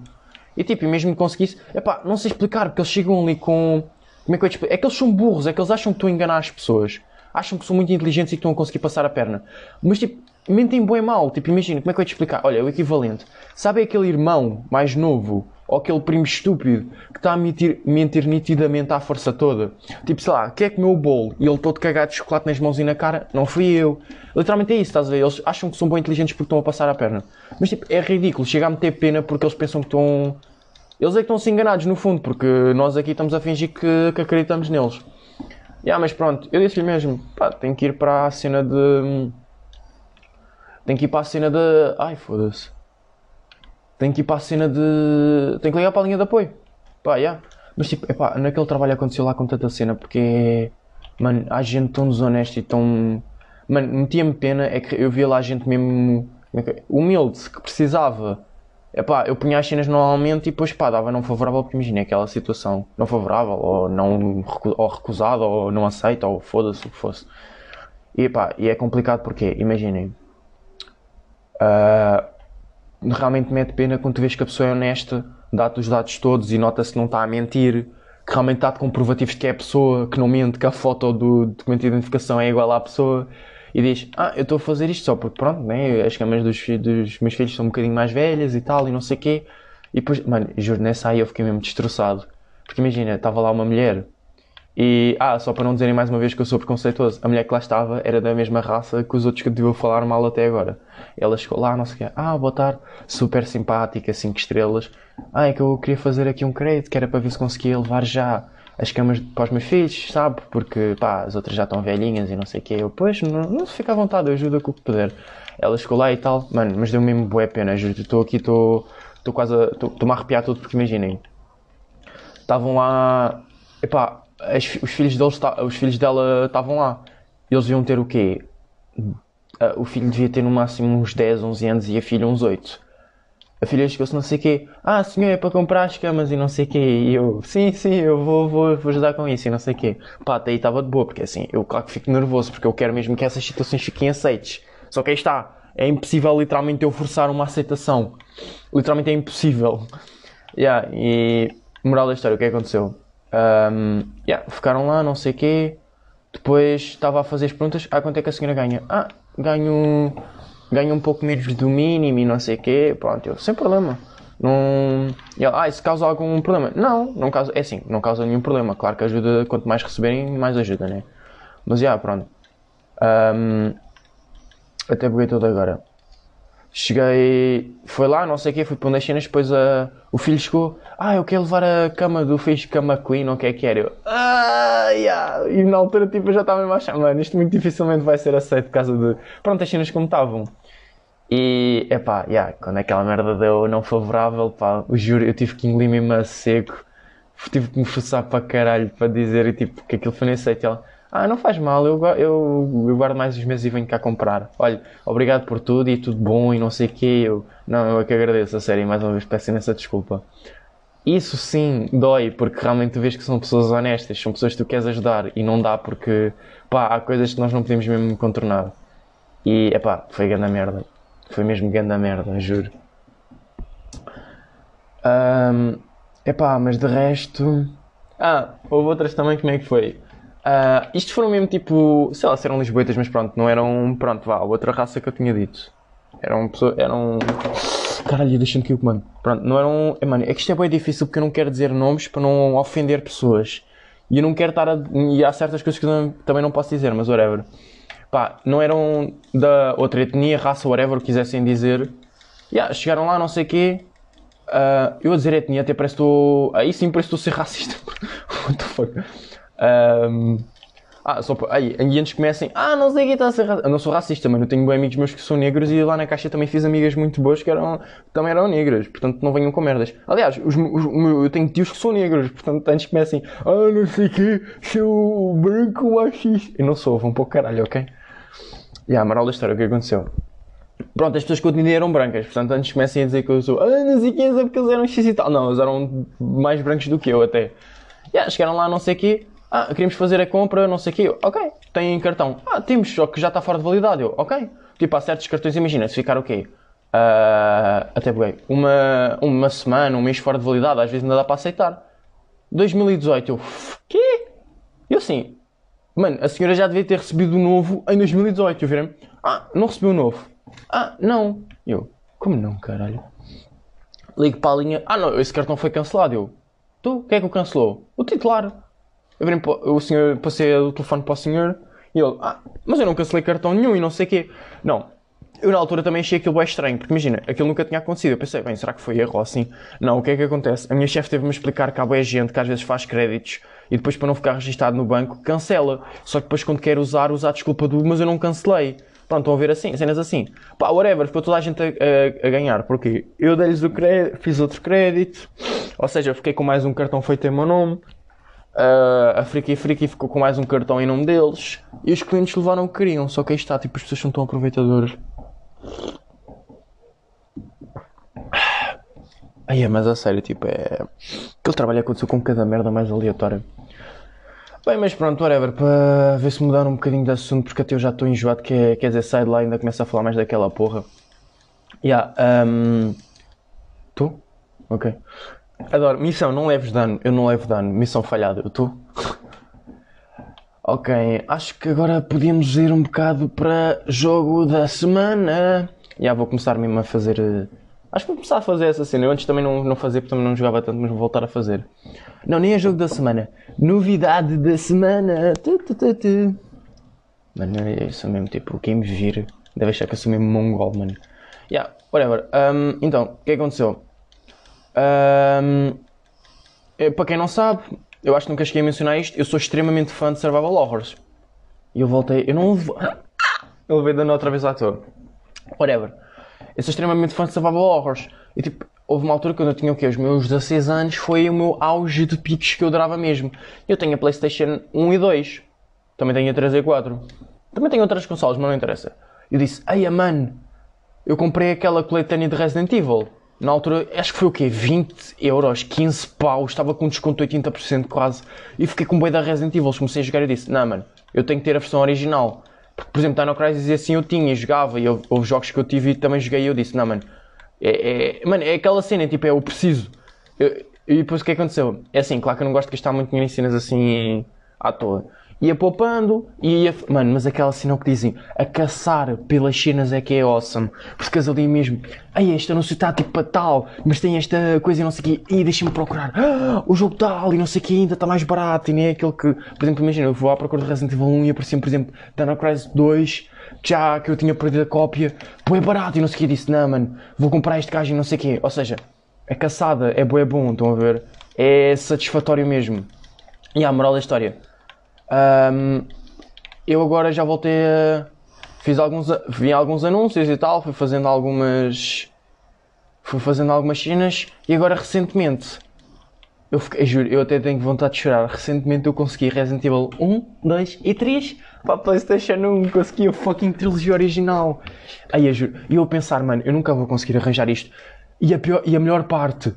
E tipo, e mesmo que conseguisse, é pá, não sei explicar, porque eles chegam ali com. Como é que eu explico? É que eles são burros, é que eles acham que estão a enganar as pessoas. Acham que são muito inteligentes e que estão a conseguir passar a perna. Mas tipo, mentem bom e mal. Tipo, imagina, como é que eu ia te explicar? Olha, é o equivalente. Sabe aquele irmão mais novo, ou aquele primo estúpido, que está a mentir, mentir nitidamente à força toda? Tipo, sei lá, quem é que comeu o bolo e ele todo cagado de chocolate nas mãos e na cara? Não fui eu. Literalmente é isso, estás a ver? Eles acham que são bem inteligentes porque estão a passar a perna. Mas tipo, é ridículo. Chega a meter pena porque eles pensam que estão. Eles é que estão-se enganados no fundo, porque nós aqui estamos a fingir que, que acreditamos neles. Yeah, mas pronto, eu disse-lhe mesmo, pá, tenho que ir para a cena de tenho que ir para a cena de. Ai, foda-se. Tenho que ir para a cena de. Tenho que ligar para a linha de apoio. Pá, já. Yeah. Mas tipo, epá, naquele trabalho aconteceu lá com tanta cena porque é. Mano, há gente tão desonesta e tão. Mano, metia-me pena é que eu via lá gente mesmo. É humilde, que precisava. Epá, eu punha as cenas normalmente e depois pá, dava não favorável porque imagina aquela situação não favorável ou não ou recusado ou não aceita ou foda-se o que fosse. E pá, e é complicado porque, imaginem, Uh, realmente mete pena quando tu vês que a pessoa é honesta, dá-te os dados todos e nota-se que não está a mentir, que realmente dá-te comprovativos de que é a pessoa, que não mente, que a foto do documento de identificação é igual à pessoa e diz: Ah, eu estou a fazer isto só porque, pronto, né, as câmeras dos, dos meus filhos são um bocadinho mais velhas e tal, e não sei o quê. E depois, mano, juro, nessa aí eu fiquei mesmo destroçado. Porque imagina, estava lá uma mulher e, ah, só para não dizerem mais uma vez que eu sou preconceituoso, a mulher que lá estava era da mesma raça que os outros que a falar mal até agora. Ela chegou lá, não sei o quê, ah, boa tarde, super simpática, 5 estrelas. Ah, é que eu queria fazer aqui um crédito, que era para ver se conseguia levar já as camas para os meus filhos, sabe? Porque, pá, as outras já estão velhinhas e não sei o quê. Eu, pois, não, não fica à vontade, eu ajudo com o que puder. Ela chegou lá e tal, mano, mas deu mesmo boa pena, juro. Estou aqui, estou quase. Estou-me a arrepiar tudo porque imaginem. Estavam lá. Epá, as, os, filhos deles, os filhos dela estavam lá. Eles iam ter o quê? O filho devia ter no máximo uns 10, 11 anos e a filha uns 8. A filha chegou-se não sei o quê. Ah, senhor, é para comprar as camas e não sei o quê. E eu, sim, sim, eu vou, vou, vou ajudar com isso e não sei o quê. Pá, até aí estava de boa, porque assim, eu claro que fico nervoso, porque eu quero mesmo que essas situações fiquem aceites. Só que aí está. É impossível literalmente eu forçar uma aceitação. Literalmente é impossível. Yeah, e moral da história, o que é que aconteceu? Um, yeah, ficaram lá, não sei o quê. Depois estava a fazer as perguntas. Ah, quanto é que a senhora ganha? Ah, ganho, ganho um pouco menos do mínimo e não sei o quê. Pronto, eu, sem problema. Não... E ela, ah, isso causa algum problema? Não, não causa. É assim, não causa nenhum problema. Claro que ajuda, quanto mais receberem, mais ajuda, né? Mas já, yeah, pronto. Um, até buguei tudo agora. Cheguei, foi lá, não sei o quê, fui para onde as cenas, depois a, o filho chegou, ah, eu quero levar a cama do fixe cama queen, ou o que é que era? Eu, ah, yeah. E na altura, tipo, eu já estava a achar, mano, isto muito dificilmente vai ser aceito por causa de, pronto, as cenas como estavam. E, epá, yeah, quando aquela merda deu não favorável, pá, eu juro, eu tive que engolir mesmo a seco, tive que me forçar para caralho para dizer, tipo, que aquilo foi nem aceito. E ela, ah, não faz mal, eu, eu, eu guardo mais uns meses e venho cá comprar. Olha, obrigado por tudo e tudo bom e não sei o quê. Eu, não, eu é que agradeço, a sério, mais uma vez peço imensa desculpa. Isso sim dói, porque realmente tu vês que são pessoas honestas, são pessoas que tu queres ajudar e não dá porque, pá, há coisas que nós não podemos mesmo contornar. E, é pá, foi grande merda. Foi mesmo grande merda, juro. Um, epá, mas de resto. Ah, houve outras também, como é que foi? Uh, isto foram mesmo tipo, sei lá, se eram lisboetas, mas pronto, não eram, pronto, vá, outra raça que eu tinha dito. Eram pessoas, eram... Caralho, deixa-me que o comando. Pronto, não eram... É, mano, é que isto é bem difícil porque eu não quero dizer nomes para não ofender pessoas. E eu não quero estar a... E há certas coisas que eu também não posso dizer, mas whatever. Pá, não eram da outra etnia, raça, whatever, quisessem dizer. Yeah, chegaram lá, não sei o quê. Uh, eu a dizer etnia até parece que estou... Aí sim parece que estou a ser racista. What the fuck? Um, ah, só para. Aí, e antes comecem, ah, não sei quem está a ser racista. Eu não sou racista, mano. Eu tenho bem amigos meus que são negros e lá na caixa também fiz amigas muito boas que eram, também eram negras. Portanto, não venham com merdas. Aliás, os, os, eu tenho tios que são negros. Portanto, antes comecem, ah, não sei o quê, sou branco machista. Eu não sou, vão para o caralho, ok? E a moral da história, o que aconteceu? Pronto, as pessoas que eu atendi eram brancas, portanto antes comecem a dizer que eu sou, ah, não sei quem é porque eles eram X e tal. Não, eles eram mais brancos do que eu até. Yeah, chegaram lá, não sei o quê, ah, queremos fazer a compra, não sei o quê. Ok, tem cartão. Ah, temos, só que já está fora de validade. Eu, ok. Tipo, há certos cartões, imagina, se ficar o quê? Uh, até bem, uma, uma semana, um mês fora de validade, às vezes ainda dá para aceitar. 2018, eu, quê? Eu assim, mano, a senhora já devia ter recebido o novo em 2018. Eu virei ah, não recebeu o novo. Ah, não. Eu, como não, caralho? Ligo para a linha, ah não, esse cartão foi cancelado. Eu, tu, quem é que o cancelou? O titular. O senhor, passei o telefone para o senhor e ele, ah, mas eu não cancelei cartão nenhum e não sei o quê. Não. Eu na altura também achei aquilo bem estranho, porque imagina, aquilo nunca tinha acontecido. Eu pensei, bem, será que foi erro assim? Não, o que é que acontece? A minha chefe teve-me explicar que há boa gente que às vezes faz créditos e depois para não ficar registado no banco, cancela. Só que depois quando quer usar, usa a desculpa do, mas eu não cancelei. Pronto, estão a ver assim, cenas assim. Pá, whatever, ficou toda a gente a, a, a ganhar. Porque eu dei-lhes o crédito, fiz outro crédito, ou seja, fiquei com mais um cartão feito em meu nome. Uh, a Friki Friki ficou com mais um cartão em nome deles e os clientes levaram o que queriam, só que aí está, tipo, as pessoas são tão aproveitadoras. Aí é, mas a sério, tipo, é. Aquele trabalho aconteceu com cada merda mais aleatória. Bem, mas pronto, whatever, para ver se mudar um bocadinho de assunto, porque até eu já estou enjoado, que é, quer dizer, sai de lá e ainda começa a falar mais daquela porra. Yeah, um... Tu? Ok. Adoro. Missão, não leves dano. Eu não levo dano. Missão falhada. Eu estou. ok, acho que agora podíamos ir um bocado para jogo da semana. Já vou começar mesmo a fazer uh, Acho que vou começar a fazer essa cena. Eu antes também não, não fazia, porque também não jogava tanto, mas vou voltar a fazer. Não, nem é jogo da semana. Novidade da semana. Tu, tu, tu, tu. Mano, é isso mesmo, tipo, quem me vir deve achar que eu sou mesmo mongol, mano. Yeah, whatever. Um, então, o que aconteceu? Um, é, para quem não sabe, eu acho que nunca cheguei a mencionar isto, eu sou extremamente fã de Survival Horrors. E eu voltei, eu não. Eu levei dando outra vez à toa. Whatever. Eu sou extremamente fã de Survival Horrors. E tipo, houve uma altura quando eu tinha o quê? Os meus 16 anos foi o meu auge de piques que eu adorava mesmo. Eu tenho a PlayStation 1 e 2. Também tenho a 3 e 4. Também tenho outras consoles, mas não interessa. Eu disse, ai mano, eu comprei aquela coletânea de Resident Evil. Na altura, acho que foi o quê? 20 euros, 15 paus, estava com desconto de 80% quase. E fiquei com boi da Resident Evil. Comecei a jogar e disse, não mano, eu tenho que ter a versão original. Porque, por exemplo, Dino Crisis assim eu tinha, jogava, e houve, houve jogos que eu tive e também joguei e eu disse, não mano, é, é, mano, é aquela cena, tipo, é o preciso. Eu, e depois o que aconteceu? É assim, claro que eu não gosto de gastar muito dinheiro em cenas assim à toa ia poupando e ia. Mano, mas aquela cena que dizem, a caçar pelas cenas é que é awesome. Porque as ali mesmo, ai, este anúncio está tipo para tal, mas tem esta coisa e não sei o quê, e deixa-me procurar, ah, o jogo tal e não sei o quê ainda está mais barato e nem é aquele que, por exemplo, imagina, eu vou à procura de Resident Evil 1 e aparecia por exemplo, Dino Crisis 2, já que eu tinha perdido a cópia, pô, é barato e não sei o quê, disse, não, mano, vou comprar este gajo e não sei o quê. Ou seja, a caçada é boa, é bom, estão a ver? É satisfatório mesmo. E a moral da história um, eu agora já voltei a. Fiz alguns. Vi alguns anúncios e tal, fui fazendo algumas. Fui fazendo algumas cenas e agora recentemente. Eu, fiquei, eu juro, eu até tenho vontade de chorar. Recentemente eu consegui Resident Evil 1, 2 e 3 para a PlayStation 1. Consegui a fucking trilogia original. Aí eu juro. E eu a pensar, mano, eu nunca vou conseguir arranjar isto. E a, pior, e a melhor parte,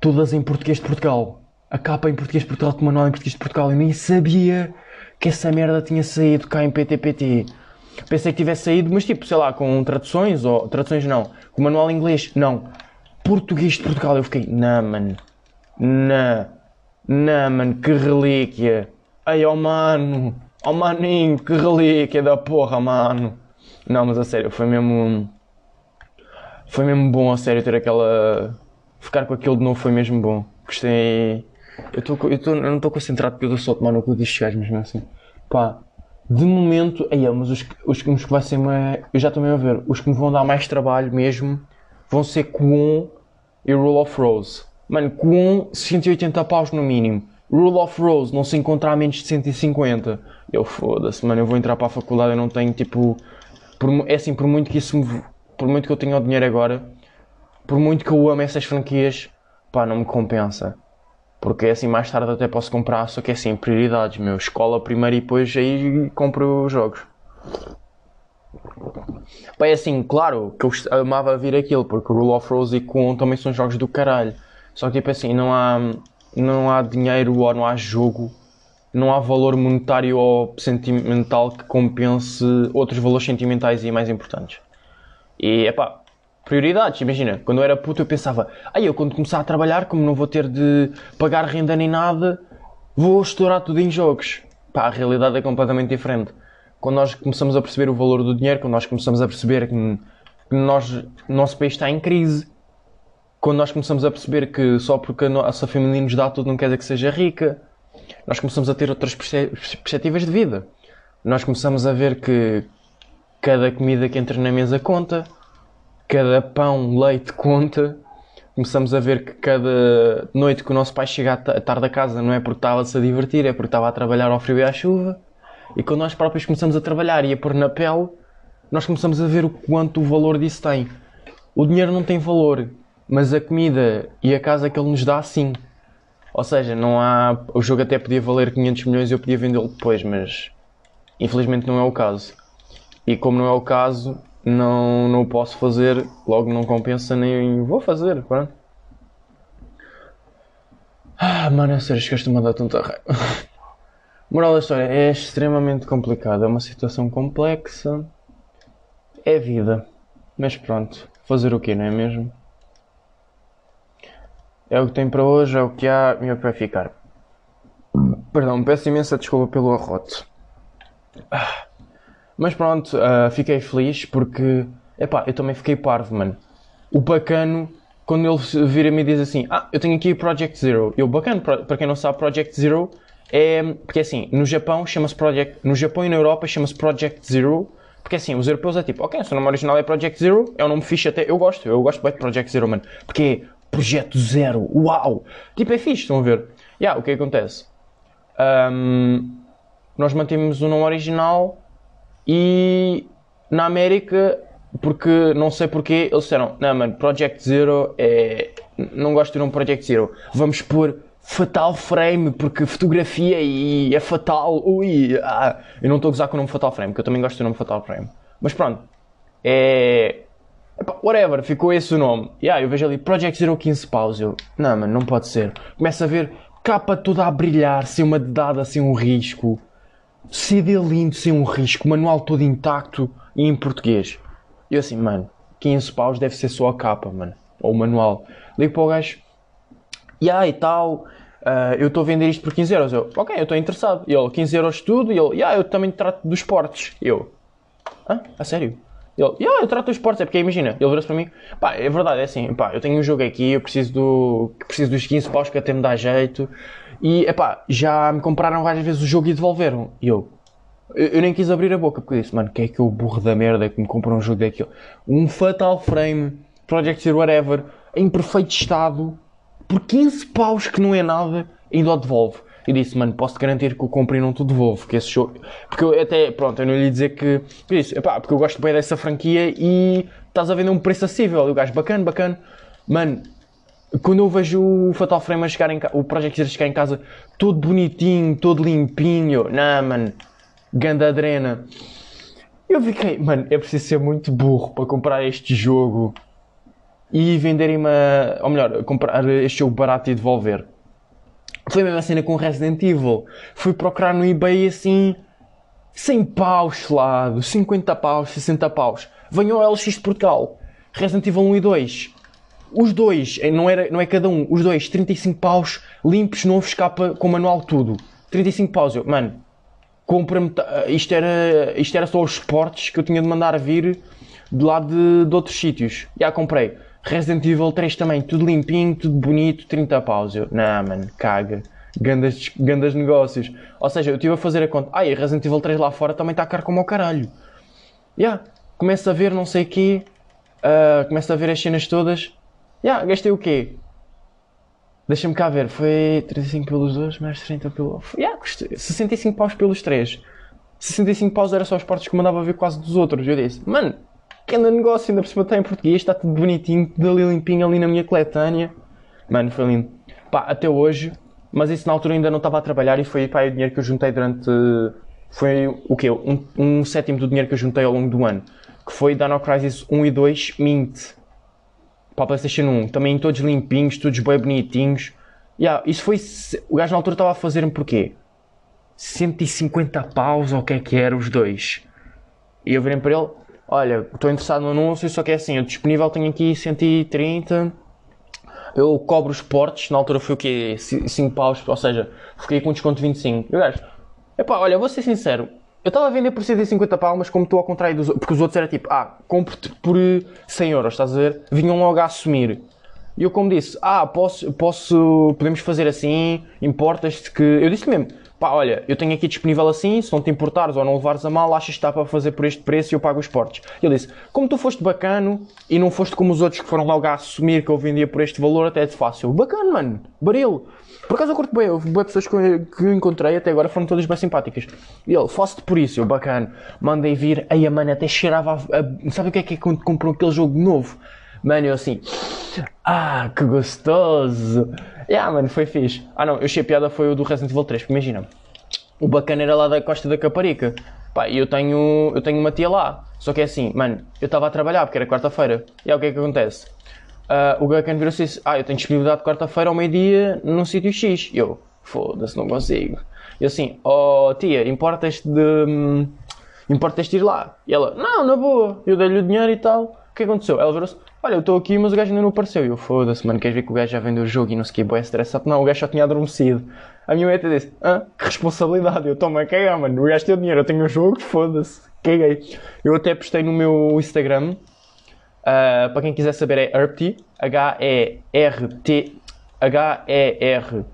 todas em português de Portugal a capa em português de Portugal com o manual em português de Portugal. Eu nem sabia que essa merda tinha saído cá em PTPT. Pensei que tivesse saído, mas tipo, sei lá, com traduções ou traduções não, com o manual em inglês, não. Português de Portugal. Eu fiquei, não, mano, não, não, mano, que relíquia. Ai, oh mano, oh maninho, que relíquia da porra, mano. Não, mas a sério, foi mesmo. Foi mesmo bom, a sério, ter aquela. Ficar com aquilo de novo foi mesmo bom. Gostei. Eu, tô, eu, tô, eu não estou concentrado porque eu só a tomar no cu destes gajos, mesmo assim. Pá, de momento, aí, mas os, os, os que vai ser uma, Eu já estou a ver, os que me vão dar mais trabalho mesmo vão ser Kwon e Rule of Rose. Mano, Kwon 180 paus no mínimo. Rule of Rose não se encontra a menos de 150. Eu foda-se, mano, eu vou entrar para a faculdade, eu não tenho tipo. Por, é assim, por muito que isso me, Por muito que eu tenha o dinheiro agora, por muito que eu ame essas franquias, pá, não me compensa. Porque assim mais tarde até posso comprar, só que é assim, prioridades, meu. Escola primeiro e depois aí compro os jogos. Pá, é assim, claro que eu amava vir aquilo, porque Rule of Rose e Con também são jogos do caralho. Só que tipo assim, não há, não há dinheiro ou não há jogo, não há valor monetário ou sentimental que compense outros valores sentimentais e mais importantes. E é pá, prioridades. Imagina, quando eu era puto eu pensava, aí eu quando começar a trabalhar, como não vou ter de pagar renda nem nada, vou estourar tudo em jogos. Pá, a realidade é completamente diferente. Quando nós começamos a perceber o valor do dinheiro, quando nós começamos a perceber que, nós, nosso país está em crise, quando nós começamos a perceber que só porque a nossa família nos dá tudo não quer dizer que seja rica, nós começamos a ter outras perspectivas de vida. Nós começamos a ver que cada comida que entra na mesa conta, cada pão, leite conta. Começamos a ver que cada noite que o nosso pai chega à tarde a casa não é porque estava-se a divertir, é porque estava a trabalhar ao frio e à chuva. E quando nós próprios começamos a trabalhar e a pôr na pele, nós começamos a ver o quanto o valor disso tem. O dinheiro não tem valor, mas a comida e a casa que ele nos dá, sim. Ou seja, não há. O jogo até podia valer 500 milhões e eu podia vendê-lo depois, mas infelizmente não é o caso. E como não é o caso, não, não posso fazer, logo não compensa nem vou fazer, pronto. Ah, mano, é sério, esquece-me de mandar tanta raiva. Moral da história, é extremamente complicado, é uma situação complexa, é vida. Mas pronto, fazer o quê, não é mesmo? É o que tem para hoje, é o que há e é o que vai ficar. Perdão, peço imensa desculpa pelo arroto. Ah. Mas pronto, uh, fiquei feliz porque, epá, eu também fiquei parvo, mano. o bacano, quando ele vira-me e diz assim: Ah, eu tenho aqui o Project Zero. Eu, bacano, para quem não sabe, Project Zero é. Porque assim, no Japão chama-se Project. No Japão e na Europa chama-se Project Zero. Porque assim, os europeus é tipo, ok, o seu nome original é Project Zero, é um nome fixe até, eu gosto, eu gosto bem de Project Zero, mano. Porque é Projeto Zero, uau! Tipo, é fixe, estão a ver? E yeah, o que acontece? Um, nós mantemos o nome original e na América, porque não sei porquê, eles disseram: Não, mano, Project Zero é. Não gosto do nome Project Zero. Vamos pôr Fatal Frame, porque fotografia e é fatal. Ui, ah. Eu não estou a gozar com o nome Fatal Frame, porque eu também gosto do nome Fatal Frame. Mas pronto, é. Epá, whatever, ficou esse o nome. E yeah, eu vejo ali Project Zero 15 paus. Eu, não, mano, não pode ser. Começa a ver capa toda a brilhar, sem uma dedada, sem um risco. CD lindo, sem um risco. Manual todo intacto e em português. E eu assim, mano, 15 paus deve ser só a capa, mano. Ou o manual. Ligo para o gajo. E aí, tal. Uh, eu estou a vender isto por 15 euros. Eu, ok, eu estou interessado. E ele, 15 euros tudo. E ele, yeah, eu também trato dos esportes. Eu, hã? A sério? Ele, yeah, eu trato dos esportes. É porque imagina, ele virou-se para mim, pá, é verdade, é assim, pá, eu tenho um jogo aqui, eu preciso, do, preciso dos 15 paus que até me dá jeito. E, epá, já me compraram várias vezes o jogo e devolveram. E eu, eu, eu, nem quis abrir a boca porque disse, mano, é que é o burro da merda que me compra um jogo daquilo? Um Fatal Frame, Project Zero Whatever, em perfeito estado, por 15 paus que não é nada, ainda o devolve. E disse, mano, posso-te garantir que o compro e não te devolvo, que esse jogo... Porque eu até, pronto, eu não lhe dizer que... Eu disse, epá, porque eu gosto bem dessa franquia e estás a vender um preço acessível. E o gajo, bacana, bacana. Mano, quando eu vejo o Fatal Frame a chegar em o Project Zero chegar em casa todo bonitinho, todo limpinho, não, mano, ganda adrena. Eu fiquei, mano, é preciso ser muito burro para comprar este jogo e venderem-me, ou melhor, comprar este jogo barato e devolver. Foi a mesma cena com Resident Evil. Fui procurar no eBay assim, 100 paus lado, 50 paus, 60 paus. Venham ao LX de Portugal. Resident Evil 1 e 2. Os dois, eh, não, era, não é cada um, os dois, 35 paus, limpos, novos, capa com manual, tudo. 35 paus. Eu, mano, compra-me. Eh, isto era, isto era só os esportes que eu tinha de mandar vir de lá de, de outros sítios. Já comprei. Resident Evil 3 também, tudo limpinho, tudo bonito, 30 paus. Eu, não, mano, caga. Gandas, gandas negócios. Ou seja, eu estive a fazer a conta. Ai, Resident Evil 3 lá fora também está caro como o caralho. Já, yeah, a ver não sei o quê. Uh, a ver as cenas todas. Yeah, gastei o quê? Deixa-me cá ver. Foi 35 pelos dois, mais 30 pelo. Yeah, custei 65 paus pelos três. 65 paus era só os partes que mandava ver quase dos outros. Eu disse, mano, que anda negócio, ainda por cima está em português, está tudo bonitinho, tudo ali limpinho ali na minha coletânea. Mano, foi lindo. Pá, até hoje, mas isso na altura ainda não estava a trabalhar e foi pá, o dinheiro que eu juntei durante. Foi o quê? Um, um sétimo do dinheiro que eu juntei ao longo do ano. Que foi Dino Crisis 1 e 2 Mint. Para a PlayStation 1. Também todos limpinhos, todos bem bonitinhos. Yeah, isso foi. O gajo na altura estava a fazer-me porquê? 150 paus ou o que é que era os dois. E eu virei para ele: Olha, estou interessado no anúncio, só que é assim, eu disponível tenho aqui 130. Eu cobro os portes, na altura foi o quê? 5 paus, ou seja, fiquei com desconto de 25. E o gajo, epá, olha, vou ser sincero, eu estava a vender por 150 palmas, como estou ao contrário dos outros, porque os outros era tipo, ah, compro-te por 100 euros, estás a ver? Vinham logo a assumir. E eu como disse, ah, posso, posso, podemos fazer assim, importas-te que... Eu disse mesmo, pá, olha, eu tenho aqui disponível assim, se não te importares ou não levares a mal, achas que está para fazer por este preço e eu pago os portes. Ele disse, como tu foste bacano e não foste como os outros que foram logo a assumir que eu vendia por este valor, até é de fácil. Bacana, mano, baril. Por acaso eu curto bem, houve boas pessoas que, que encontrei até agora foram todas bem simpáticas. E ele, faço-te por isso, eu bacana, mandei vir, aí a mano até cheirava a, a, Sabe o que é que é quando comprou aquele jogo novo? Mano, eu assim, ah, que gostoso. Yeah, mano, foi fixe. Ah não, eu achei a piada foi o do Resident Evil 3, porque imagina, o bacana era lá da Costa da Caparica. Pá, eu tenho, eu tenho uma tia lá. Só que é assim, mano, eu estava a trabalhar porque era quarta-feira. E aí o que é que acontece? Uh, o bacana virou-se e disse, ah, eu tenho disponibilidade de quarta-feira ao meio-dia num sítio X. E eu, foda-se, não consigo. E assim, oh tia, importas de. Hum, importas de ir lá? E ela, não, na boa. Eu dei-lhe o dinheiro e tal. O que aconteceu? Ela virou-se, olha, eu estou aqui, mas o gajo ainda não apareceu. E eu, foda-se, mano, queres ver que o gajo já vendeu o jogo e não sei o que, boé estressado? Não, o gajo só tinha adormecido. A minha mãe até disse, ah, que responsabilidade, eu tomo a cagar, mano, o gajo tem o dinheiro, eu tenho o jogo, foda-se, caguei. Eu até postei no meu Instagram, Uh, para quem quiser saber é Herpty, H-E-R-T, H-E-R-P-T-Y.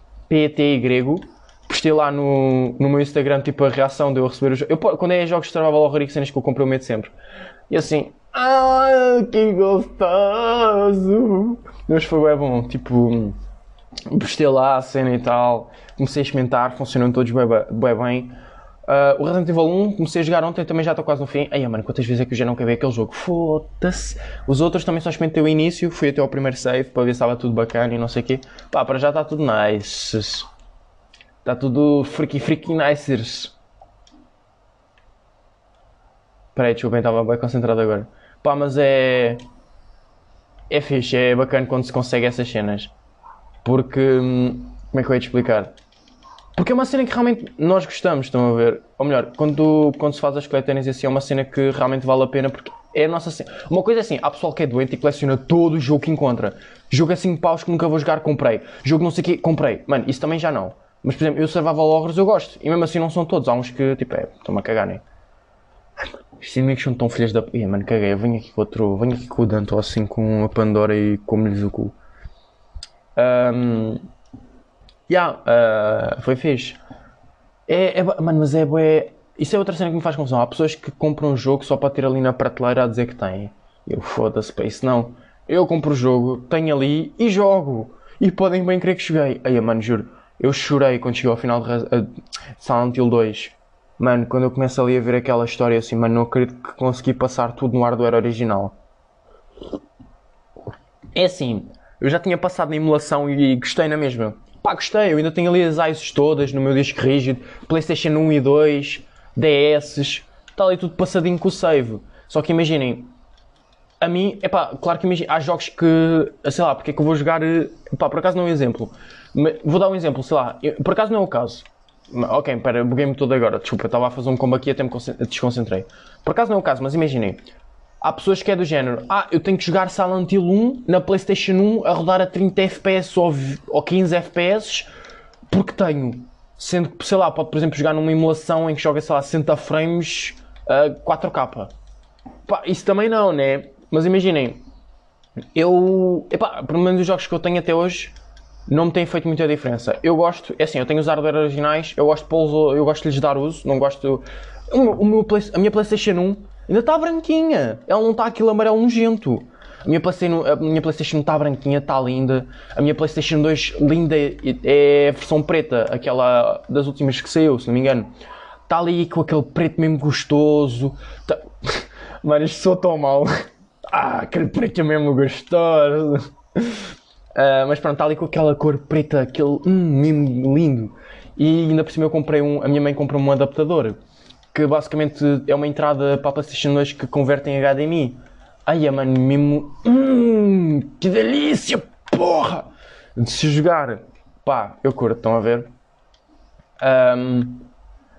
Postei lá no, no meu Instagram tipo a reação de eu receber os eu Quando é jogos de Survival Horror e cenas que eu compro, eu meto sempre. E assim, ah, que gostoso! Mas foi é bom, tipo, postei lá a cena e tal, comecei a experimentar, funcionam todos bem, bem, bem. Uh, o Resident Evil 1 comecei a jogar ontem, também já estou quase no fim. Ai, mano, quantas vezes é que eu já não acabei aquele jogo? Foda-se. Os outros também só experimentei o início, fui até ao primeiro save para ver se estava tudo bacana e não sei o quê. Pá, para já está tudo nice. Está tudo freaky freaky nicers. Peraí, desculpem, estava bem concentrado agora. Pá, mas é. É fixe, é bacana quando se consegue essas cenas. Porque. Hum, como é que eu ia te explicar? Porque é uma cena que realmente nós gostamos, estão a ver? Ou melhor, quando, quando se faz as coletâneas assim, é uma cena que realmente vale a pena porque é a nossa cena. Uma coisa é assim, há pessoal que é doente e coleciona todo o jogo que encontra. Jogo assim paus que nunca vou jogar, comprei. Jogo não sei o quê, comprei. Mano, isso também já não. Mas, por exemplo, eu Survival Horrors eu gosto. E mesmo assim não são todos. Há uns que, tipo, é, estão-me a cagar, né? Os inimigos são tão filhas da... Ih, mano, caguei. Eu venho aqui com outro... Venho aqui com o Danto, assim, com a Pandora e como-lhes o cu. Um... Yeah, uh, foi fixe. É, é, mano, mas é bué. Isso é outra cena que me faz confusão. Há pessoas que compram um jogo só para ter ali na prateleira a dizer que têm. Eu foda-se para isso. Não. Eu compro o jogo, tenho ali e jogo. E podem bem crer que joguei. Aí, mano, juro. Eu chorei quando chegou ao final de uh, Silent Hill 2. Mano, quando eu começo ali a ver aquela história assim, mano, não acredito que consegui passar tudo no hardware original. É assim, eu já tinha passado na emulação e gostei na mesma. Pá, gostei, eu ainda tenho ali as ISOs todas no meu disco rígido, PlayStation 1 e 2, DS, está ali tudo passadinho com o save. Só que imaginem, a mim, é pá, claro que imaginem, há jogos que, sei lá, porque é que eu vou jogar, pá, por acaso não é um exemplo, vou dar um exemplo, sei lá, por acaso não é o caso. Ok, pera, buguei-me todo agora, desculpa, estava a fazer um combo aqui e até me desconcentrei. Por acaso não é o caso, mas imaginem, há pessoas que é do género, ah, eu tenho que jogar Silent Hill 1 na PlayStation 1 a rodar a 30 FPS ou, ou 15 FPS porque tenho. Sendo que, sei lá, pode, por exemplo, jogar numa emulação em que joga, sei lá, 60 frames a 4K. Pá, isso também não, né? Mas imaginem, eu. Epá, pelo menos os jogos que eu tenho até hoje não me têm feito muita diferença. Eu gosto, é assim, eu tenho os hardware originais, eu gosto de, eu gosto de lhes dar uso, não gosto. O, o meu, a minha PlayStation 1 Ainda está branquinha. Ela não está aquilo amarelo nojento. A minha, PlayStation, a minha PlayStation está branquinha, está linda. A minha PlayStation 2 linda é a versão preta, aquela das últimas que saiu, se não me engano. Está ali com aquele preto mesmo gostoso. Tá... Mano, isto sou tão mal. Ah, aquele preto mesmo gostoso. Uh, mas pronto, está ali com aquela cor preta, aquele hum, mesmo lindo. E ainda por cima eu comprei um. A minha mãe comprou um adaptador que basicamente é uma entrada para a PlayStation 2 que converte em HDMI. Ai, é, mano, mesmo. Hum, que delícia, porra! De se jogar. Pá, eu curto, estão a ver? Um,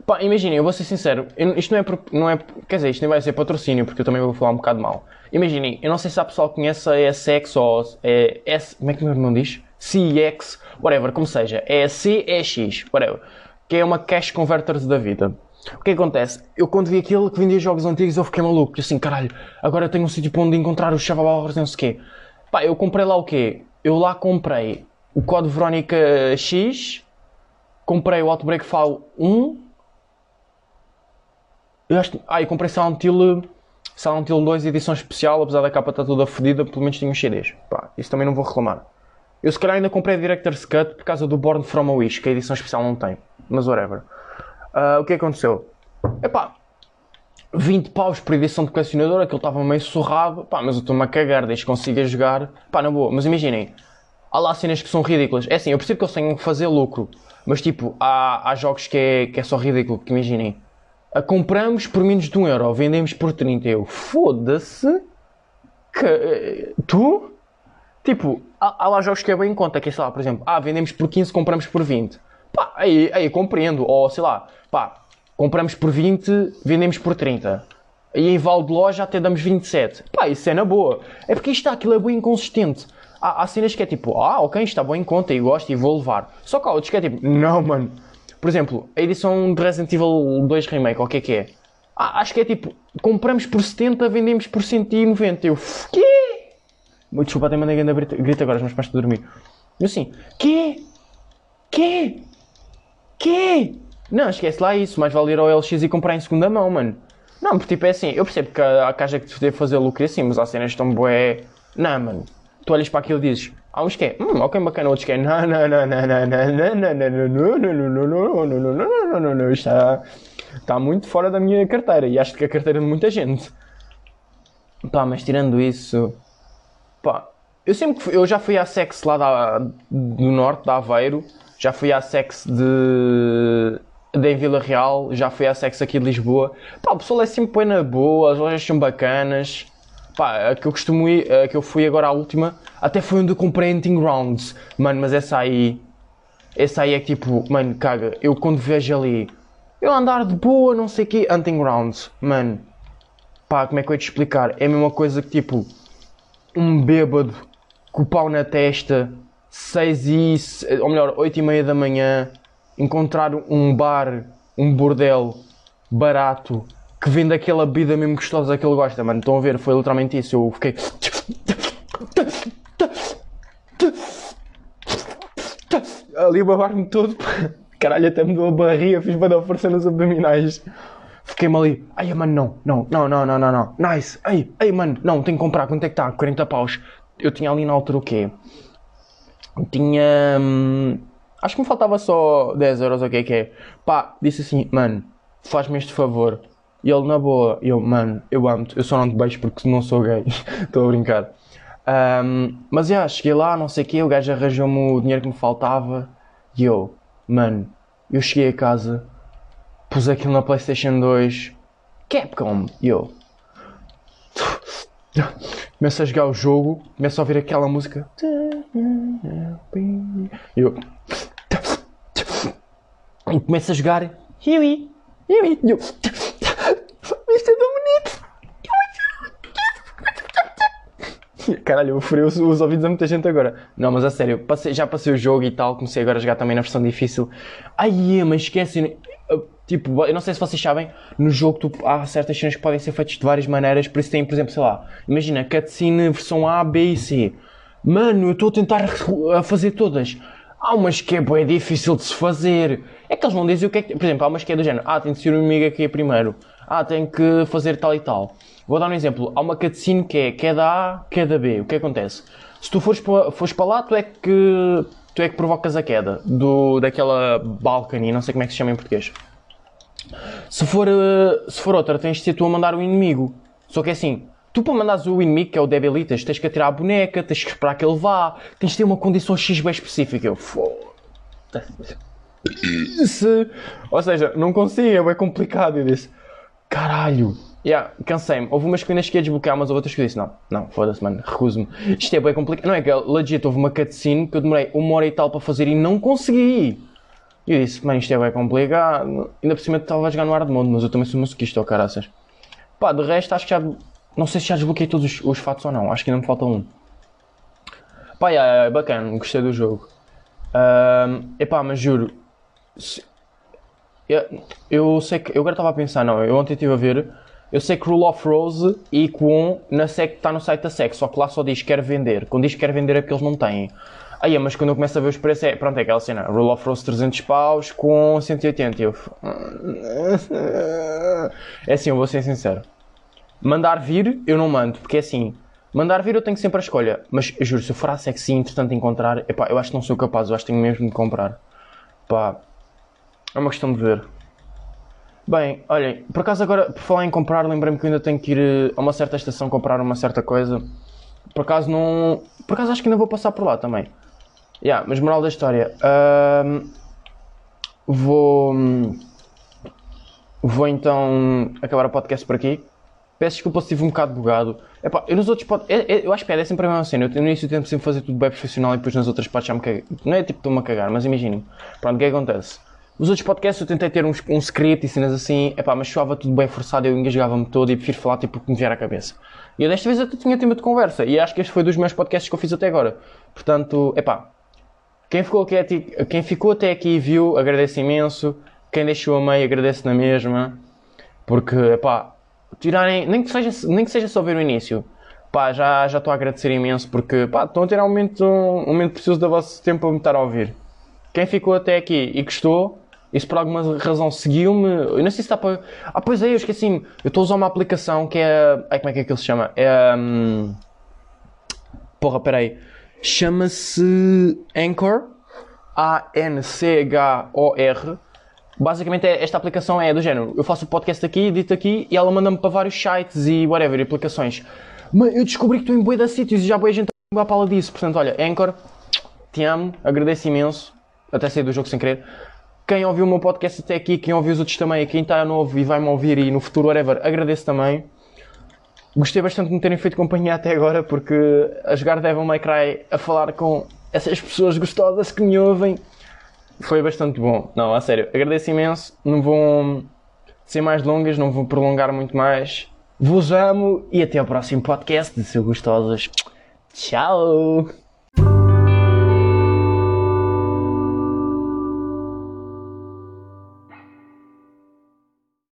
pá, imaginem, eu vou ser sincero, eu, isto não é, não é. Quer dizer, isto nem vai ser patrocínio, porque eu também vou falar um bocado mal. Imaginem, eu não sei se a pessoa conhece a SX ou é S. Como é que meu irmão diz? CX, whatever, como seja. É CEX, whatever. Que é uma cash converter da vida. O que acontece? Eu quando vi aquilo que vendia jogos antigos eu fiquei maluco. assim, caralho, agora eu tenho um sítio para onde encontrar os Chavalos não sei o quê. Pá, eu comprei lá o quê? Eu lá comprei o Code Verónica X, comprei o Outbreak Fall 1. Eu acho Ah, e comprei Silent Hill, Silent Hill 2 edição especial, apesar da capa estar toda fodida, pelo menos tinha os CDs. Pá, isso também não vou reclamar. Eu se calhar ainda comprei a Director's Cut por causa do Born From a Wish, que a edição especial não tem. Mas whatever. Uh, o que aconteceu? Epá, 20 paus por edição de colecionador, aquilo estava meio surrado, pá, mas eu estou-me a cagar, desde que consiga jogar, pá, na boa. Mas imaginem, há lá cenas que são ridículas. É assim, eu percebo que eles tenham que fazer lucro, mas tipo, há, há jogos que é, que é só ridículo, porque imaginem, a compramos por menos de 1 euro, vendemos por 30 eu. Foda-se que eh, tu, tipo, há, há, lá jogos que é bem em conta, que é sei lá, por exemplo, ah, vendemos por 15, compramos por 20. Pá, aí, aí compreendo. Ou sei lá, pá, compramos por 20, vendemos por 30. E em vale de loja até damos 27. Pá, isso é na boa. É porque isto aquilo é bem inconsistente. Há, há cenas que é tipo, ah, ok, está bom em conta e gosto e vou levar. Só que há outros que é tipo, não, mano. Por exemplo, a edição de Resident Evil 2 Remake, o que é que é? Ah, acho que é tipo, compramos por 70, vendemos por 190. Eu, quê? Desculpa, até mandei grito agora, mas para dormir. Eu assim, quê? Quê? Quê? Não, esquece lá isso, mais vale ir ao LX e comprar em segunda mão, mano. Não, porque tipo é assim, eu percebo que a, caixa que te deve fazer lucro assim, mas há cenas tão boé. Não, mano. Tu olhas para aquilo e dizes, há uns que é, hum, ok, bacana, outros que é, não, não, não, não, não, não, não, não, não, não, não, não, não, não, não, não, não, não, não, está, está muito fora da minha carteira e acho que a carteira de muita gente. Pá, mas tirando isso, pá, eu sempre fui, eu já fui à Sex lá da, do norte, da Aveiro, já fui à Sex de, de em Vila Real, já fui à Sex aqui de Lisboa. Pá, o pessoal é sempre na boa, as lojas são bacanas. Pá, a que eu costumo ir, a que eu fui agora à última, até foi onde eu comprei Hunting Grounds. Mano, mas essa aí, essa aí é que tipo, mano, caga, eu quando vejo ali, eu andar de boa, não sei o quê, Hunting Grounds, mano, pá, como é que eu ia te explicar? É a mesma coisa que tipo, um bêbado com o pau na testa, 6 e, ou melhor, 8 e meia da manhã, encontrar um bar, um bordel barato, que vende aquela bebida mesmo gostosa que ele gosta, mano. Estão a ver? Foi literalmente isso. Eu fiquei. Ali babar-me todo. Caralho, até me deu a barriga, fiz dar força nos abdominais. Fiquei-me ali. Ai, mano, não, não, não, não, não, não, não. Nice. Ai, ai, mano, não, tenho que comprar. Quanto é que está? 40 paus. Eu tinha ali na altura o quê? Tinha. Hum, acho que me faltava só 10 euros, o que é que é? Pá, disse assim, mano, faz-me este favor. E ele, na boa, eu, mano, eu amo-te, eu só não te beijo porque não sou gay. Estou a brincar. Um, mas já, cheguei lá, não sei o quê, o gajo arranjou-me o dinheiro que me faltava. E eu, mano, eu cheguei a casa, pus aquilo na PlayStation 2, Capcom, e eu. Começo a jogar o jogo, começo a ouvir aquela música. E eu. E começo a jogar. Hiwi, e eu. Isto é tão bonito! Caralho, eu furei os, os, ouvidos a muita gente agora. Não, mas a sério, passei, já passei o jogo e tal, comecei agora a jogar também na versão difícil. Ai, é, mas esquece. Tipo, eu não sei se vocês sabem, no jogo tu, há certas cenas que podem ser feitas de várias maneiras, por isso tem, por exemplo, sei lá, imagina, cutscene versão A, B e C. Mano, eu estou a tentar a fazer todas. Há umas que é bem difícil de se fazer. É que eles vão dizer o que é que. Por exemplo, há umas que é do género. Ah, tem de ser o inimigo aqui primeiro. Ah, tem que fazer tal e tal. Vou dar um exemplo. Há uma cutscene que é, que é A, que é B. O que acontece? Se tu fores para, fores lá, tu é que. Tu é que provocas a queda do, daquela balcony, não sei como é que se chama em português. Se for, se for outra, tens de ser tu a mandar o inimigo. Só que é assim, Tu para mandares o inimigo, que é o Debilitas, tens que atirar a boneca, tens que esperar que ele vá, tens de ter uma condição X bem específica. Eu, se... Ou seja, não consigo, é bem complicado. Eu disse, caralho, yeah, cansei-me. Houve umas que ainda cheguei a desbloquear, mas houve outras que eu disse, não, não, foda-se, mano, recuso-me. Isto é bem complicado. Não é que, legit, houve uma cutscene que eu demorei uma hora e tal para fazer e não consegui. E eu disse, mano, isto é bem complicado. Ainda por cima estava a jogar no ar de mundo, mas eu também sou masoquista, ó caraças. Pá, de resto, acho que já não sei se já desbloqueei todos os, os fatos ou não. Acho que ainda me falta um. Pá, é, é bacana. Gostei do jogo. Um, epá, mas juro. Se, eu, eu, sei que. Eu agora estava a pensar, não. Eu ontem estive a ver. Eu sei que Rule of Rose e Kwon na SEC está no site da SEC, só que lá só diz quer vender. Quando diz quer vender é que eles não têm. Aí, mas quando eu começo a ver os preços, é, pronto, é aquela cena. Rule of Rose 300 paus com 180. Eu, é assim, eu vou ser sincero. Mandar vir, eu não mando, porque é assim. Mandar vir eu tenho sempre a escolha, mas eu juro, se eu for à sexy entretanto encontrar, epá, eu acho que não sou capaz, eu acho que tenho mesmo de comprar. Pá, é uma questão de ver. Bem, olhem, por acaso agora, por falar em comprar, lembrei-me que ainda tenho que ir eh, a uma certa estação comprar uma certa coisa. Por acaso não. Por acaso acho que ainda vou passar por lá também. Yeah, mas moral da história. Vou. Vou então acabar o podcast por aqui. Peço desculpa se estive um bocado bugado. Epá, eu nos outros pod... é, é, eu acho que é sempre a mesma cena. Eu no início tento sempre fazer tudo bem profissional e depois nas outras partes já me caguei. Não é tipo estou-me a cagar, mas imaginem. Pronto, o que é que acontece? Os outros podcasts eu tentei ter um, um script e cenas assim, epá, mas soava tudo bem forçado, eu engasgava-me todo e prefiro falar tipo o que me vier à cabeça. E eu desta vez até tinha tema de conversa e acho que este foi dos meus podcasts que eu fiz até agora. Portanto, epá, quem ficou, aqui, quem ficou até aqui e viu, agradeço imenso. Quem deixou a meio, agradeço na mesma. Porque, epá, tirarem, nem que seja, nem que seja só ver o início, pá, já já estou a agradecer imenso porque estão a ter um momento, um momento precioso do vosso tempo para me estar a ouvir. Quem ficou até aqui e gostou, e se por alguma razão seguiu-me, eu não sei se está para. Ah, pois é, eu esqueci-me. Eu estou a usar uma aplicação que é. Ai, como é que é que ele se chama? É. Hum... Porra, peraí. Chama-se Anchor. A-N-C-H-O-R. Basicamente, é- esta aplicação é do género. Eu faço o podcast aqui, edito aqui e ela manda-me para vários sites e whatever, aplicações. Mas eu descobri que estou em boia sítios e já boa gente a pala disso. Portanto, olha, Anchor, te amo, agradeço imenso. Até sair do jogo sem querer. Quem ouviu o meu podcast até aqui, quem ouviu os outros também, quem está novo e vai-me ouvir e no futuro, whatever, agradeço também. Gostei bastante de me terem feito companhia até agora, porque a jogar Devil May Cry, a falar com essas pessoas gostosas que me ouvem, foi bastante bom. Não, a sério, agradeço imenso. Não vou ser mais longas, não vou prolongar muito mais. Vos amo e até ao próximo podcast de Seu Gostosas. Tchau!